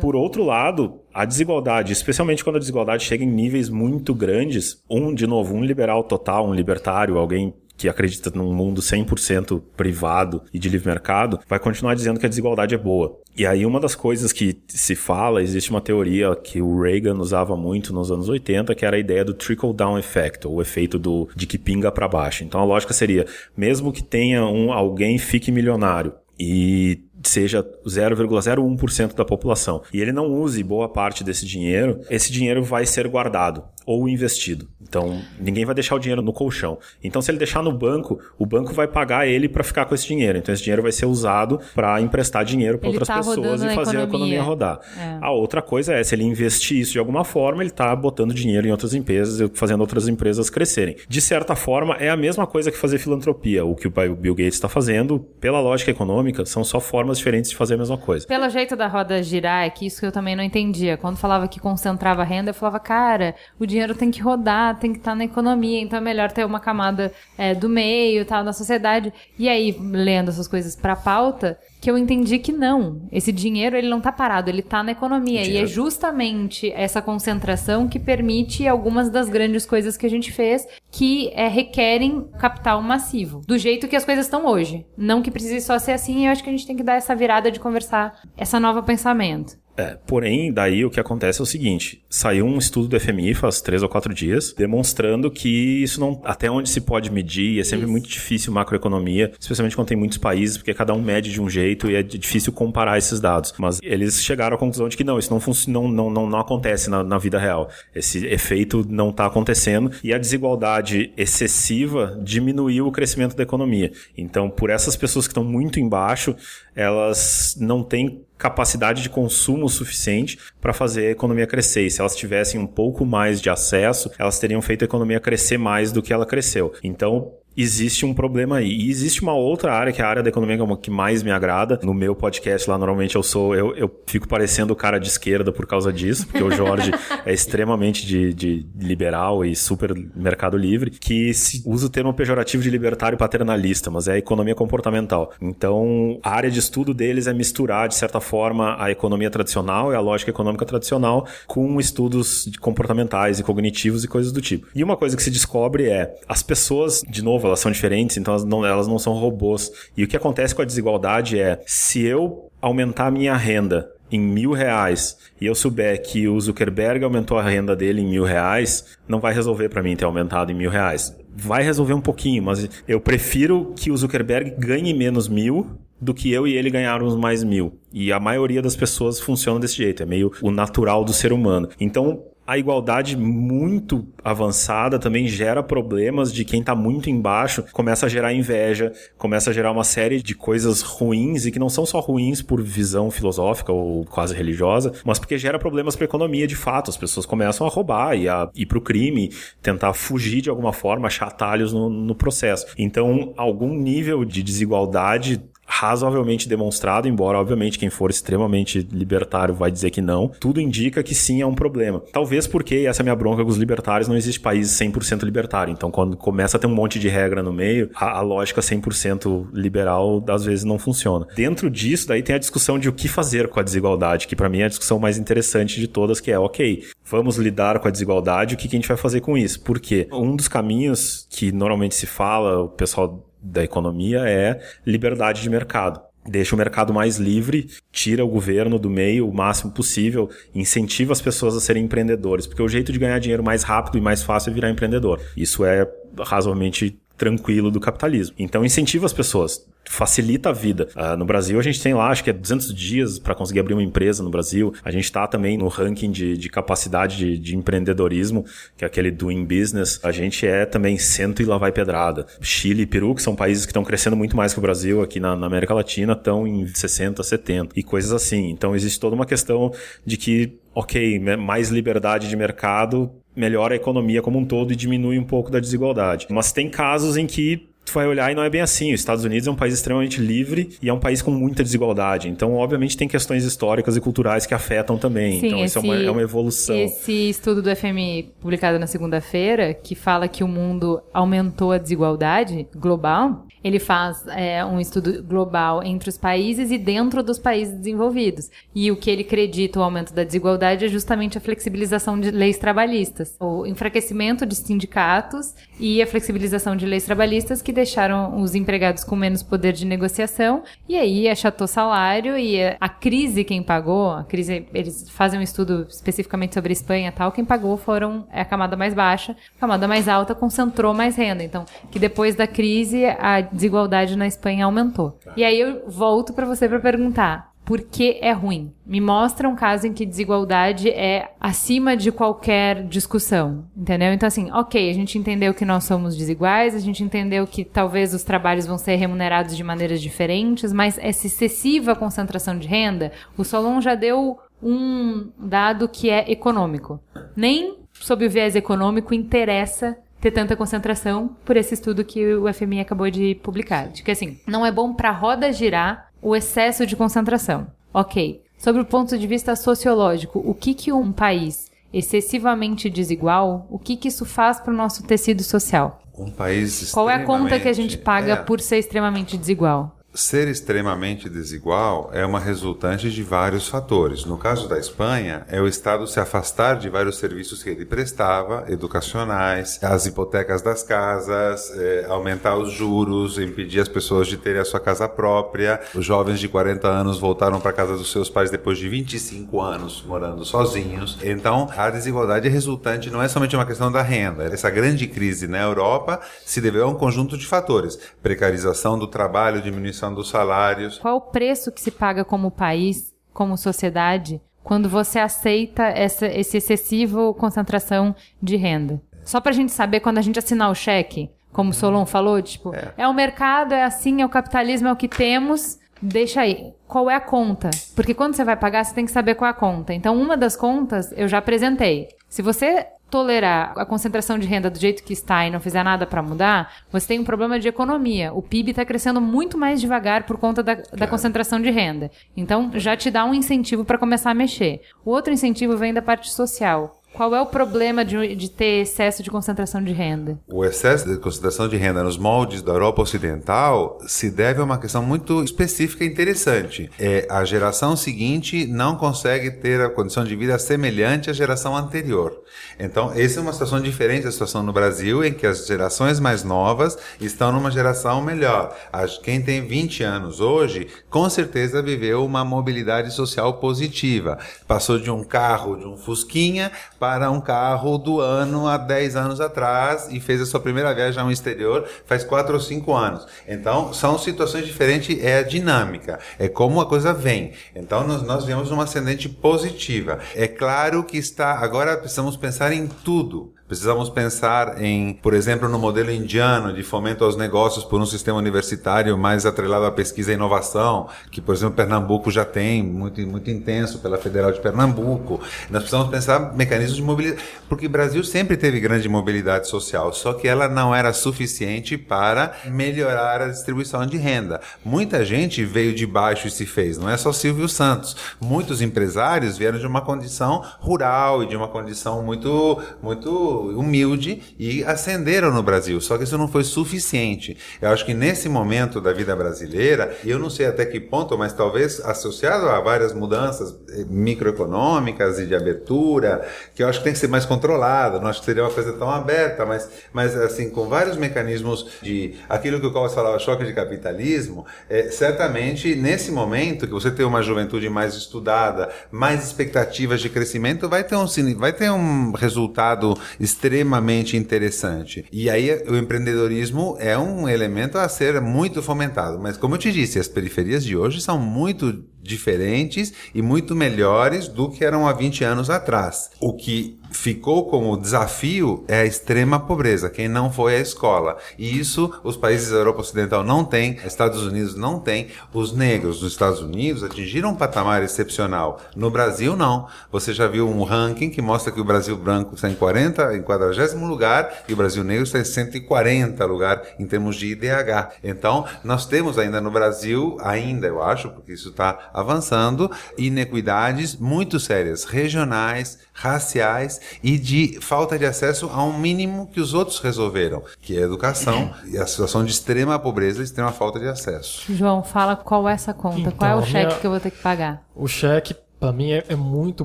Por outro lado, a desigualdade, especialmente quando a desigualdade chega em níveis muito grandes, um, de novo, um liberal total, um libertário, alguém que acredita num mundo 100% privado e de livre mercado, vai continuar dizendo que a desigualdade é boa. E aí uma das coisas que se fala, existe uma teoria que o Reagan usava muito nos anos 80, que era a ideia do trickle down effect, ou o efeito do de que pinga para baixo. Então a lógica seria, mesmo que tenha um alguém fique milionário e seja 0,01% da população e ele não use boa parte desse dinheiro, esse dinheiro vai ser guardado ou investido. Então, ninguém vai deixar o dinheiro no colchão. Então, se ele deixar no banco, o banco vai pagar ele para ficar com esse dinheiro. Então, esse dinheiro vai ser usado para emprestar dinheiro para outras tá pessoas e fazer a economia rodar. É. A outra coisa é, se ele investir isso de alguma forma, ele está botando dinheiro em outras empresas e fazendo outras empresas crescerem. De certa forma, é a mesma coisa que fazer filantropia. O que o Bill Gates está fazendo, pela lógica econômica, são só formas diferentes de fazer a mesma coisa. Pelo jeito da roda girar, é que isso que eu também não entendia. Quando falava que concentrava renda, eu falava, cara, o dinheiro tem que rodar, tem que estar na economia, então é melhor ter uma camada é, do meio, tal, da sociedade. E aí, lendo essas coisas pra pauta, que eu entendi que não. Esse dinheiro, ele não tá parado, ele tá na economia. E é justamente essa concentração que permite algumas das grandes coisas que a gente fez, que é, requerem capital massivo. Do jeito que as coisas estão hoje. Não que precise só ser assim, eu acho que a gente tem que dar essa virada de conversar, essa nova pensamento. É, porém, daí o que acontece é o seguinte: saiu um estudo do FMI faz três ou quatro dias, demonstrando que isso não. Até onde se pode medir, é sempre isso. muito difícil macroeconomia, especialmente quando tem muitos países, porque cada um mede de um jeito e é difícil comparar esses dados. Mas eles chegaram à conclusão de que não, isso não, não, não, não, não acontece na, na vida real. Esse efeito não está acontecendo e a desigualdade excessiva diminuiu o crescimento da economia. Então, por essas pessoas que estão muito embaixo, elas não têm capacidade de consumo suficiente para fazer a economia crescer. E se elas tivessem um pouco mais de acesso, elas teriam feito a economia crescer mais do que ela cresceu. Então, existe um problema aí. E existe uma outra área, que é a área da economia que mais me agrada. No meu podcast lá, normalmente eu sou, eu, eu fico parecendo o cara de esquerda por causa disso, porque o Jorge é extremamente de, de liberal e super mercado livre, que se usa o termo pejorativo de libertário paternalista, mas é a economia comportamental. Então, a área de estudo deles é misturar, de certa forma, a economia tradicional e a lógica econômica tradicional com estudos comportamentais e cognitivos e coisas do tipo. E uma coisa que se descobre é, as pessoas, de novo, novo, elas são diferentes, então elas não, elas não são robôs. E o que acontece com a desigualdade é, se eu aumentar a minha renda em mil reais e eu souber que o Zuckerberg aumentou a renda dele em mil reais, não vai resolver para mim ter aumentado em mil reais. Vai resolver um pouquinho, mas eu prefiro que o Zuckerberg ganhe menos mil do que eu e ele ganharmos mais mil. E a maioria das pessoas funciona desse jeito, é meio o natural do ser humano. Então, a igualdade muito avançada também gera problemas de quem está muito embaixo, começa a gerar inveja, começa a gerar uma série de coisas ruins e que não são só ruins por visão filosófica ou quase religiosa, mas porque gera problemas para a economia de fato. As pessoas começam a roubar e a ir para o crime, tentar fugir de alguma forma, achar atalhos no, no processo. Então, algum nível de desigualdade razoavelmente demonstrado, embora obviamente quem for extremamente libertário vai dizer que não, tudo indica que sim é um problema. Talvez porque, essa é a minha bronca com os libertários, não existe país 100% libertário. Então, quando começa a ter um monte de regra no meio, a, a lógica 100% liberal às vezes não funciona. Dentro disso, daí tem a discussão de o que fazer com a desigualdade, que para mim é a discussão mais interessante de todas, que é, ok, vamos lidar com a desigualdade, o que, que a gente vai fazer com isso? Por quê? Um dos caminhos que normalmente se fala, o pessoal da economia é liberdade de mercado. Deixa o mercado mais livre, tira o governo do meio o máximo possível, incentiva as pessoas a serem empreendedores, porque o jeito de ganhar dinheiro mais rápido e mais fácil é virar empreendedor. Isso é razoavelmente tranquilo do capitalismo. Então incentiva as pessoas, facilita a vida. Uh, no Brasil a gente tem lá, acho que é 200 dias para conseguir abrir uma empresa no Brasil. A gente está também no ranking de, de capacidade de, de, empreendedorismo, que é aquele doing business. A gente é também cento e lá vai pedrada. Chile e Peru, que são países que estão crescendo muito mais que o Brasil aqui na, na América Latina, estão em 60, 70 e coisas assim. Então existe toda uma questão de que ok, mais liberdade de mercado melhora a economia como um todo e diminui um pouco da desigualdade. Mas tem casos em que tu vai olhar e não é bem assim. Os Estados Unidos é um país extremamente livre e é um país com muita desigualdade. Então, obviamente, tem questões históricas e culturais que afetam também. Sim, então, esse, isso é uma, é uma evolução. Esse estudo do FMI, publicado na segunda-feira, que fala que o mundo aumentou a desigualdade global, ele faz é, um estudo global entre os países e dentro dos países desenvolvidos. E o que ele acredita o aumento da desigualdade é justamente a flexibilização de leis trabalhistas, o enfraquecimento de sindicatos e a flexibilização de leis trabalhistas que deixaram os empregados com menos poder de negociação e aí achatou salário e a crise quem pagou, a crise eles fazem um estudo especificamente sobre a Espanha tal, quem pagou foram a camada mais baixa, a camada mais alta concentrou mais renda. Então, que depois da crise a desigualdade na Espanha aumentou. Tá. E aí eu volto para você para perguntar: por que é ruim? Me mostra um caso em que desigualdade é acima de qualquer discussão, entendeu? Então, assim, ok, a gente entendeu que nós somos desiguais, a gente entendeu que talvez os trabalhos vão ser remunerados de maneiras diferentes, mas essa excessiva concentração de renda, o Solon já deu um dado que é econômico. Nem sob o viés econômico interessa ter tanta concentração por esse estudo que o FMI acabou de publicar. De que assim, não é bom para a roda girar o excesso de concentração. Ok. Sobre o ponto de vista sociológico, o que, que um país excessivamente desigual, o que, que isso faz para o nosso tecido social? Um país Qual é a conta que a gente paga é, por ser extremamente desigual? Ser extremamente desigual é uma resultante de vários fatores. No caso da Espanha, é o Estado se afastar de vários serviços que ele prestava, educacionais, as hipotecas das casas, é, aumentar os juros, impedir as pessoas de terem a sua casa própria. Os jovens de 40 anos voltaram para casa dos seus pais depois de 25 anos morando sozinhos. Então, a desigualdade é resultante não é somente uma questão da renda. Essa grande crise na Europa se deveu a um conjunto de fatores: precarização do trabalho, diminuição dos salários. Qual o preço que se paga como país, como sociedade, quando você aceita essa esse excessivo concentração de renda? Só para a gente saber quando a gente assinar o cheque, como o Solon falou, tipo, é. é o mercado, é assim, é o capitalismo, é o que temos. Deixa aí. Qual é a conta? Porque quando você vai pagar, você tem que saber qual é a conta. Então, uma das contas eu já apresentei. Se você tolerar a concentração de renda do jeito que está e não fizer nada para mudar, você tem um problema de economia. O PIB está crescendo muito mais devagar por conta da, da concentração de renda. Então, já te dá um incentivo para começar a mexer. O outro incentivo vem da parte social. Qual é o problema de, de, ter excesso de concentração de renda? O excesso de concentração de renda nos moldes da Europa Ocidental se deve a uma questão muito específica e interessante. É, a geração seguinte não consegue ter a condição de vida semelhante à geração anterior. Então, essa é uma situação diferente da situação no Brasil, em que as gerações mais novas estão numa geração melhor. Quem tem 20 anos hoje, com certeza viveu uma mobilidade social positiva. Passou de um carro, de um Fusquinha, para um carro do ano há 10 anos atrás e fez a sua primeira viagem ao exterior faz 4 ou 5 anos. Então, são situações diferentes, é a dinâmica, é como a coisa vem. Então, nós, nós vemos uma ascendente positiva. É claro que está, agora precisamos pensar em tudo. Precisamos pensar em, por exemplo, no modelo indiano de fomento aos negócios por um sistema universitário mais atrelado à pesquisa e inovação, que, por exemplo, Pernambuco já tem, muito, muito intenso pela Federal de Pernambuco. Nós precisamos pensar mecanismos de mobilidade, porque o Brasil sempre teve grande mobilidade social, só que ela não era suficiente para melhorar a distribuição de renda. Muita gente veio de baixo e se fez, não é só Silvio Santos. Muitos empresários vieram de uma condição rural e de uma condição muito, muito humilde e ascenderam no Brasil. Só que isso não foi suficiente. Eu acho que nesse momento da vida brasileira, eu não sei até que ponto, mas talvez associado a várias mudanças eh, microeconômicas e de abertura, que eu acho que tem que ser mais controlado. Não acho que seria uma coisa tão aberta, mas, mas assim, com vários mecanismos de aquilo que o Covas falava, choque de capitalismo, é, certamente nesse momento que você tem uma juventude mais estudada, mais expectativas de crescimento, vai ter um, vai ter um resultado extremamente interessante. E aí o empreendedorismo é um elemento a ser muito fomentado. Mas como eu te disse, as periferias de hoje são muito diferentes e muito melhores do que eram há 20 anos atrás. O que ficou como desafio é a extrema pobreza, quem não foi à escola. E isso os países da Europa Ocidental não têm, Estados Unidos não têm. Os negros nos Estados Unidos atingiram um patamar excepcional. No Brasil, não. Você já viu um ranking que mostra que o Brasil branco está em 40, em 40 lugar e o Brasil negro está em 140 lugar em termos de IDH. Então, nós temos ainda no Brasil, ainda eu acho, porque isso está avançando, inequidades muito sérias, regionais, raciais e de falta de acesso a um mínimo que os outros resolveram, que é a educação e a situação de extrema pobreza e extrema falta de acesso. João, fala qual é essa conta, então, qual é o cheque minha... que eu vou ter que pagar? O cheque para mim é, é, muito,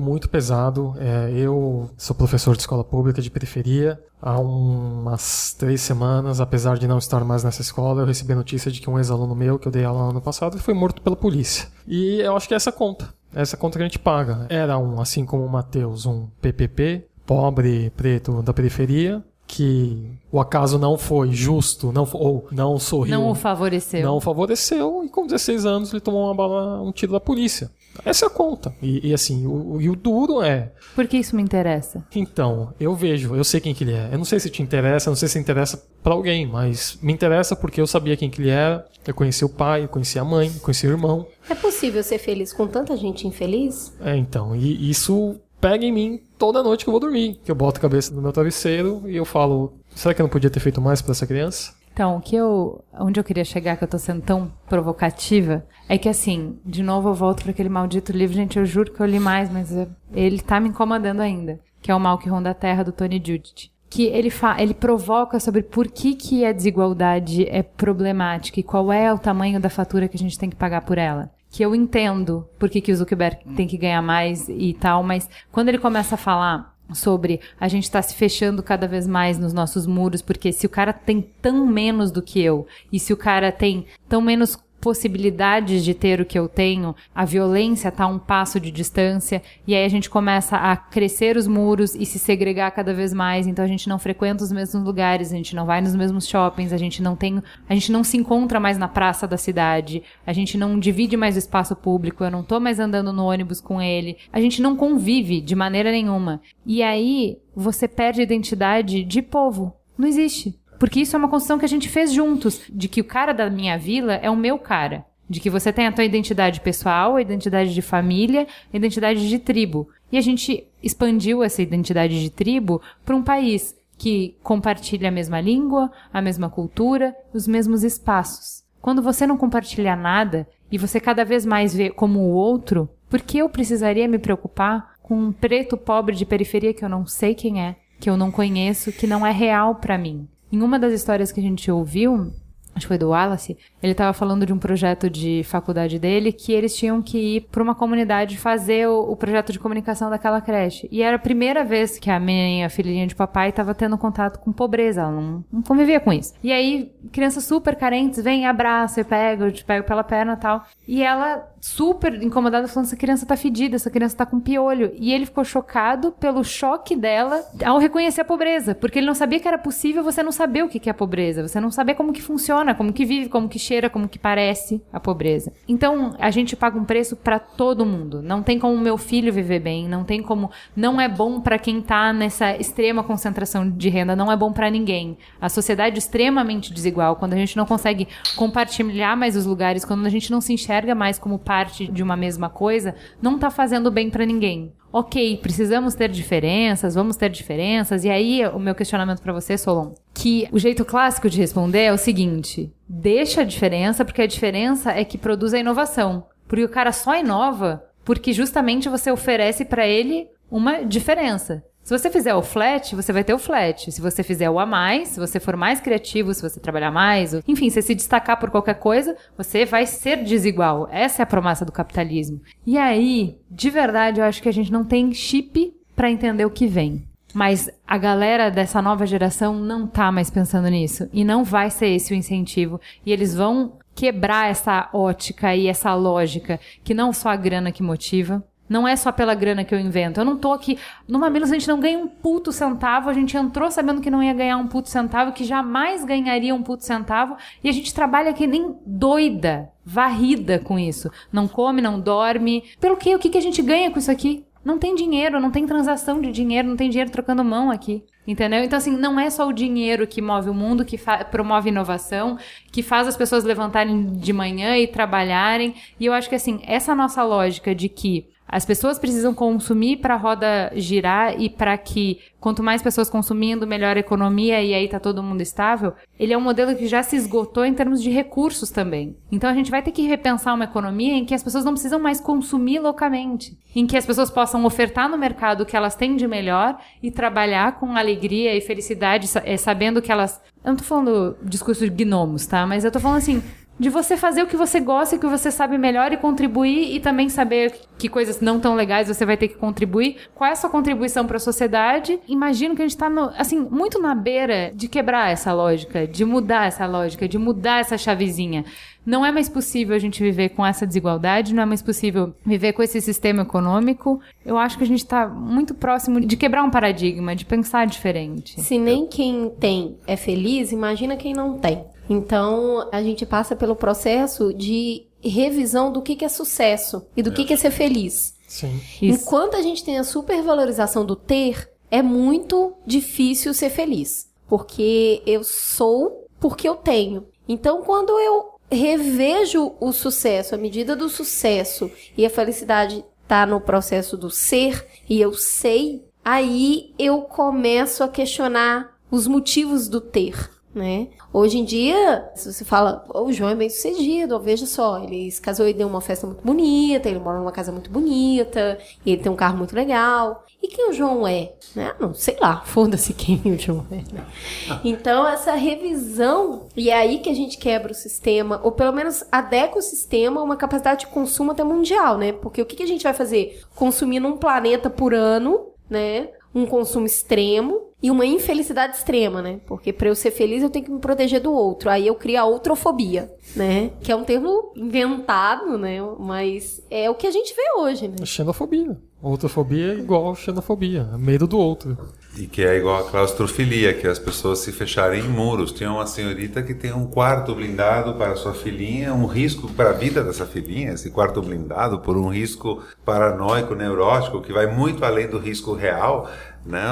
muito pesado. É, eu sou professor de escola pública de periferia. Há umas três semanas, apesar de não estar mais nessa escola, eu recebi a notícia de que um ex-aluno meu, que eu dei aula no ano passado, foi morto pela polícia. E eu acho que é essa conta. Essa conta que a gente paga. Era um, assim como o Matheus, um PPP, pobre preto da periferia, que o acaso não foi justo, não ou não sorriu. Não o favoreceu. Não o favoreceu, e com 16 anos ele tomou uma bala, um tiro da polícia. Essa é a conta. E, e assim, o, e o duro é. Por que isso me interessa? Então, eu vejo, eu sei quem que ele é. Eu não sei se te interessa, não sei se interessa para alguém, mas me interessa porque eu sabia quem que ele era. Eu conheci o pai, eu conheci a mãe, eu conheci o irmão. É possível ser feliz com tanta gente infeliz? É, então. E isso pega em mim toda noite que eu vou dormir. Que eu boto a cabeça no meu travesseiro e eu falo: será que eu não podia ter feito mais para essa criança? Então, o que eu, onde eu queria chegar, que eu tô sendo tão provocativa, é que assim, de novo eu volto para aquele maldito livro, gente, eu juro que eu li mais, mas ele tá me incomodando ainda. que é O Mal que Ronda a Terra, do Tony Judith. Que ele, fa ele provoca sobre por que, que a desigualdade é problemática e qual é o tamanho da fatura que a gente tem que pagar por ela que eu entendo por que, que o Zuckerberg tem que ganhar mais e tal, mas quando ele começa a falar sobre a gente estar tá se fechando cada vez mais nos nossos muros, porque se o cara tem tão menos do que eu, e se o cara tem tão menos possibilidades de ter o que eu tenho, a violência está a um passo de distância, e aí a gente começa a crescer os muros e se segregar cada vez mais, então a gente não frequenta os mesmos lugares, a gente não vai nos mesmos shoppings, a gente não tem, a gente não se encontra mais na praça da cidade, a gente não divide mais o espaço público, eu não tô mais andando no ônibus com ele, a gente não convive de maneira nenhuma. E aí você perde a identidade de povo. Não existe. Porque isso é uma construção que a gente fez juntos, de que o cara da minha vila é o meu cara. De que você tem a tua identidade pessoal, a identidade de família, a identidade de tribo. E a gente expandiu essa identidade de tribo para um país que compartilha a mesma língua, a mesma cultura, os mesmos espaços. Quando você não compartilha nada e você cada vez mais vê como o outro, por que eu precisaria me preocupar com um preto pobre de periferia que eu não sei quem é, que eu não conheço, que não é real para mim? Em uma das histórias que a gente ouviu, acho que foi do Wallace, ele estava falando de um projeto de faculdade dele que eles tinham que ir para uma comunidade fazer o, o, projeto de comunicação daquela creche. E era a primeira vez que a minha filhinha de papai estava tendo contato com pobreza, ela não, não, convivia com isso. E aí, crianças super carentes vem, abraça, e pega, eu te pego pela perna e tal. E ela, super incomodada, falando: essa criança tá fedida, essa criança tá com piolho. E ele ficou chocado pelo choque dela ao reconhecer a pobreza, porque ele não sabia que era possível você não saber o que é pobreza, você não saber como que funciona, como que vive, como que cheira, como que parece a pobreza. Então, a gente paga um preço para todo mundo. Não tem como meu filho viver bem, não tem como não é bom para quem tá nessa extrema concentração de renda, não é bom para ninguém. A sociedade é extremamente desigual, quando a gente não consegue compartilhar mais os lugares, quando a gente não se enxerga mais como parte de uma mesma coisa, não tá fazendo bem para ninguém ok, precisamos ter diferenças, vamos ter diferenças. E aí, o meu questionamento para você, Solon, que o jeito clássico de responder é o seguinte: deixa a diferença, porque a diferença é que produz a inovação. Porque o cara só inova porque justamente você oferece para ele uma diferença. Se você fizer o flat, você vai ter o flat. Se você fizer o a mais, se você for mais criativo, se você trabalhar mais, enfim, se se destacar por qualquer coisa, você vai ser desigual. Essa é a promessa do capitalismo. E aí, de verdade, eu acho que a gente não tem chip para entender o que vem. Mas a galera dessa nova geração não tá mais pensando nisso. E não vai ser esse o incentivo. E eles vão quebrar essa ótica e essa lógica que não só a grana que motiva, não é só pela grana que eu invento. Eu não tô aqui. No Mamilos a gente não ganha um puto centavo. A gente entrou sabendo que não ia ganhar um puto centavo, que jamais ganharia um puto centavo. E a gente trabalha que nem doida, varrida com isso. Não come, não dorme. Pelo quê? O que, que a gente ganha com isso aqui? Não tem dinheiro, não tem transação de dinheiro, não tem dinheiro trocando mão aqui. Entendeu? Então, assim, não é só o dinheiro que move o mundo, que promove inovação, que faz as pessoas levantarem de manhã e trabalharem. E eu acho que, assim, essa nossa lógica de que as pessoas precisam consumir para a roda girar e para que quanto mais pessoas consumindo, melhor a economia e aí tá todo mundo estável. Ele é um modelo que já se esgotou em termos de recursos também. Então a gente vai ter que repensar uma economia em que as pessoas não precisam mais consumir loucamente, em que as pessoas possam ofertar no mercado o que elas têm de melhor e trabalhar com alegria e felicidade, eh, sabendo que elas eu não tô falando discurso de gnomos, tá? Mas eu tô falando assim, de você fazer o que você gosta e que você sabe melhor e contribuir e também saber que coisas não tão legais você vai ter que contribuir. Qual é a sua contribuição para a sociedade? Imagino que a gente está assim muito na beira de quebrar essa lógica, de mudar essa lógica, de mudar essa chavezinha. Não é mais possível a gente viver com essa desigualdade, não é mais possível viver com esse sistema econômico. Eu acho que a gente está muito próximo de quebrar um paradigma, de pensar diferente. Se nem quem tem é feliz, imagina quem não tem. Então, a gente passa pelo processo de revisão do que, que é sucesso e do que, que é ser feliz. Sim. Enquanto a gente tem a supervalorização do ter, é muito difícil ser feliz. Porque eu sou porque eu tenho. Então, quando eu revejo o sucesso, a medida do sucesso e a felicidade está no processo do ser e eu sei, aí eu começo a questionar os motivos do ter. Né? Hoje em dia, se você fala, "Oh, o João é bem sucedido, veja só, ele se casou e deu uma festa muito bonita, ele mora numa casa muito bonita, e ele tem um carro muito legal. E quem o João é? Né? Não, sei lá, foda-se quem o João é. né? Então, essa revisão, e é aí que a gente quebra o sistema, ou pelo menos adequa o sistema a uma capacidade de consumo até mundial, né? Porque o que, que a gente vai fazer? Consumir num planeta por ano, né? Um consumo extremo e uma infelicidade extrema, né? Porque para eu ser feliz eu tenho que me proteger do outro. Aí eu crio a outrofobia, né? Que é um termo inventado, né? Mas é o que a gente vê hoje, né? Xenofobia. Outrofobia é igual xenofobia. é Medo do outro. E que é igual a claustrofilia, que as pessoas se fecharem em muros. Tinha uma senhorita que tem um quarto blindado para sua filhinha, um risco para a vida dessa filhinha, esse quarto blindado, por um risco paranoico, neurótico, que vai muito além do risco real. Né?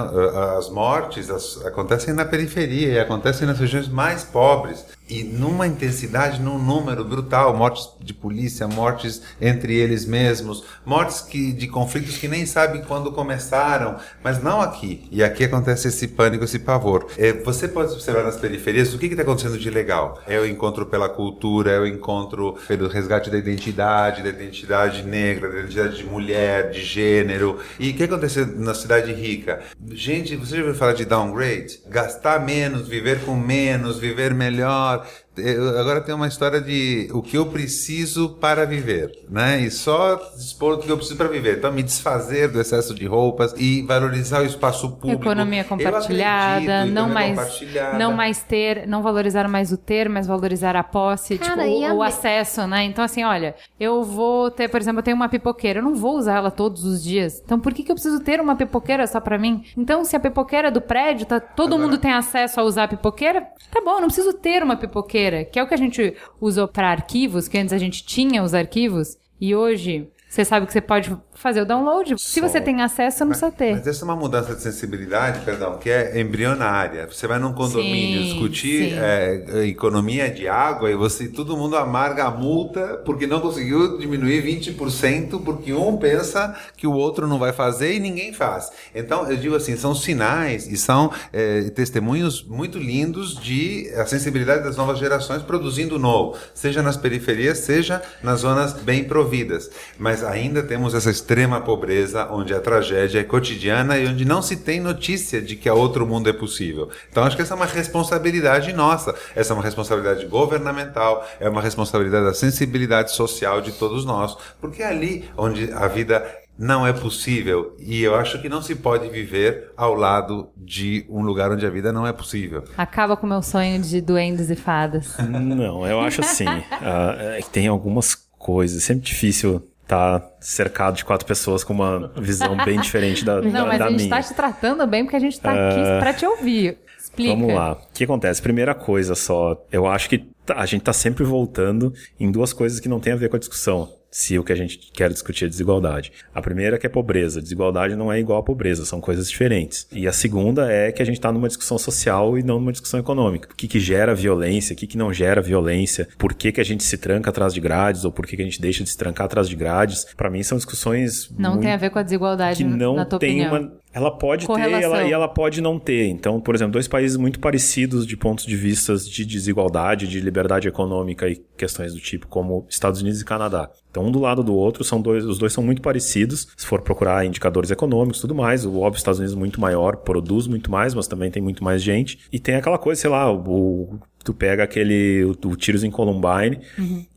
As mortes as- acontecem na periferia e acontecem nas regiões mais pobres. E numa intensidade, num número brutal, mortes de polícia, mortes entre eles mesmos, mortes que, de conflitos que nem sabem quando começaram, mas não aqui. E aqui acontece esse pânico, esse pavor. É, você pode observar nas periferias o que está acontecendo de legal. É o encontro pela cultura, é o encontro pelo resgate da identidade, da identidade negra, da identidade de mulher, de gênero. E o que acontece na cidade rica? Gente, você já ouviu falar de downgrade? Gastar menos, viver com menos, viver melhor. Eu- agora tem uma história de o que eu preciso para viver, né? E só dispor do que eu preciso para viver. Então, me desfazer do excesso de roupas e valorizar o espaço público. Economia compartilhada, acredito, não economia mais, compartilhada. não mais ter, não valorizar mais o ter, mas valorizar a posse, Cara, tipo, o, o acesso, né? Então, assim, olha, eu vou ter, por exemplo, eu tenho uma pipoqueira, eu não vou usar ela todos os dias. Então, por que, que eu preciso ter uma pipoqueira só pra mim? Então, se a pipoqueira do prédio, tá, todo mundo tem acesso a usar a pipoqueira, tá bom, eu não preciso ter uma pipoqueira, que é o que a gente usou pra arquivos, que antes a gente tinha os arquivos, e hoje. Você sabe que você pode fazer o download. Se você tem acesso, não precisa ter. Mas essa é uma mudança de sensibilidade, perdão, que é embrionária. Você vai num condomínio Sim, discutir sim. é, economia de água e você todo mundo amarga a multa porque não conseguiu diminuir 20% porque um pensa que o outro não vai fazer e ninguém faz. Então eu digo assim, são sinais e são é, testemunhos muito lindos de a sensibilidade das novas gerações produzindo novo, seja nas periferias, seja nas zonas bem providas. Mas ainda temos essa extrema pobreza onde a tragédia é cotidiana e onde não se tem notícia de que a outro mundo é possível. Então acho que essa é uma responsabilidade nossa, essa é uma responsabilidade governamental, é uma responsabilidade da sensibilidade social de todos nós, porque é ali onde a vida não é possível e eu acho que não se pode viver ao lado de um lugar onde a vida não é possível. Acaba com o meu sonho de duendes e fadas. Não, eu acho assim. é que tem algumas coisas. Sempre difícil estar cercado de quatro pessoas com uma visão bem diferente da, Não, da, mas da a gente minha. tá te tratando bem porque a gente tá aqui Ah, pra te ouvir. Explica. Vamos lá. O que acontece? Primeira coisa só, eu acho que tá- a gente tá sempre voltando em duas coisas que não tem a ver com a discussão. Se o que a gente quer discutir é desigualdade. A primeira é que é pobreza. Desigualdade não é igual a pobreza, são coisas diferentes. E a segunda é que a gente está numa discussão social e não numa discussão econômica. O que, que gera violência, o que, que não gera violência, por que, que a gente se tranca atrás de grades ou por que, que a gente deixa de se trancar atrás de grades. Para mim são discussões Não muito tem a ver com a desigualdade, que não na tua tem opinião. uma. Ela pode ter ela, e ela pode não ter. Então, por exemplo, dois países muito parecidos de pontos de vista de desigualdade, de liberdade econômica e questões do tipo, como Estados Unidos e Canadá. Então, um do lado do outro, são dois, os dois são muito parecidos. Se for procurar indicadores econômicos e tudo mais, o óbvio, Estados Unidos é muito maior, produz muito mais, mas também tem muito mais gente. E tem aquela coisa, sei lá, o, tu pega aquele, o, o Tiros em Columbine,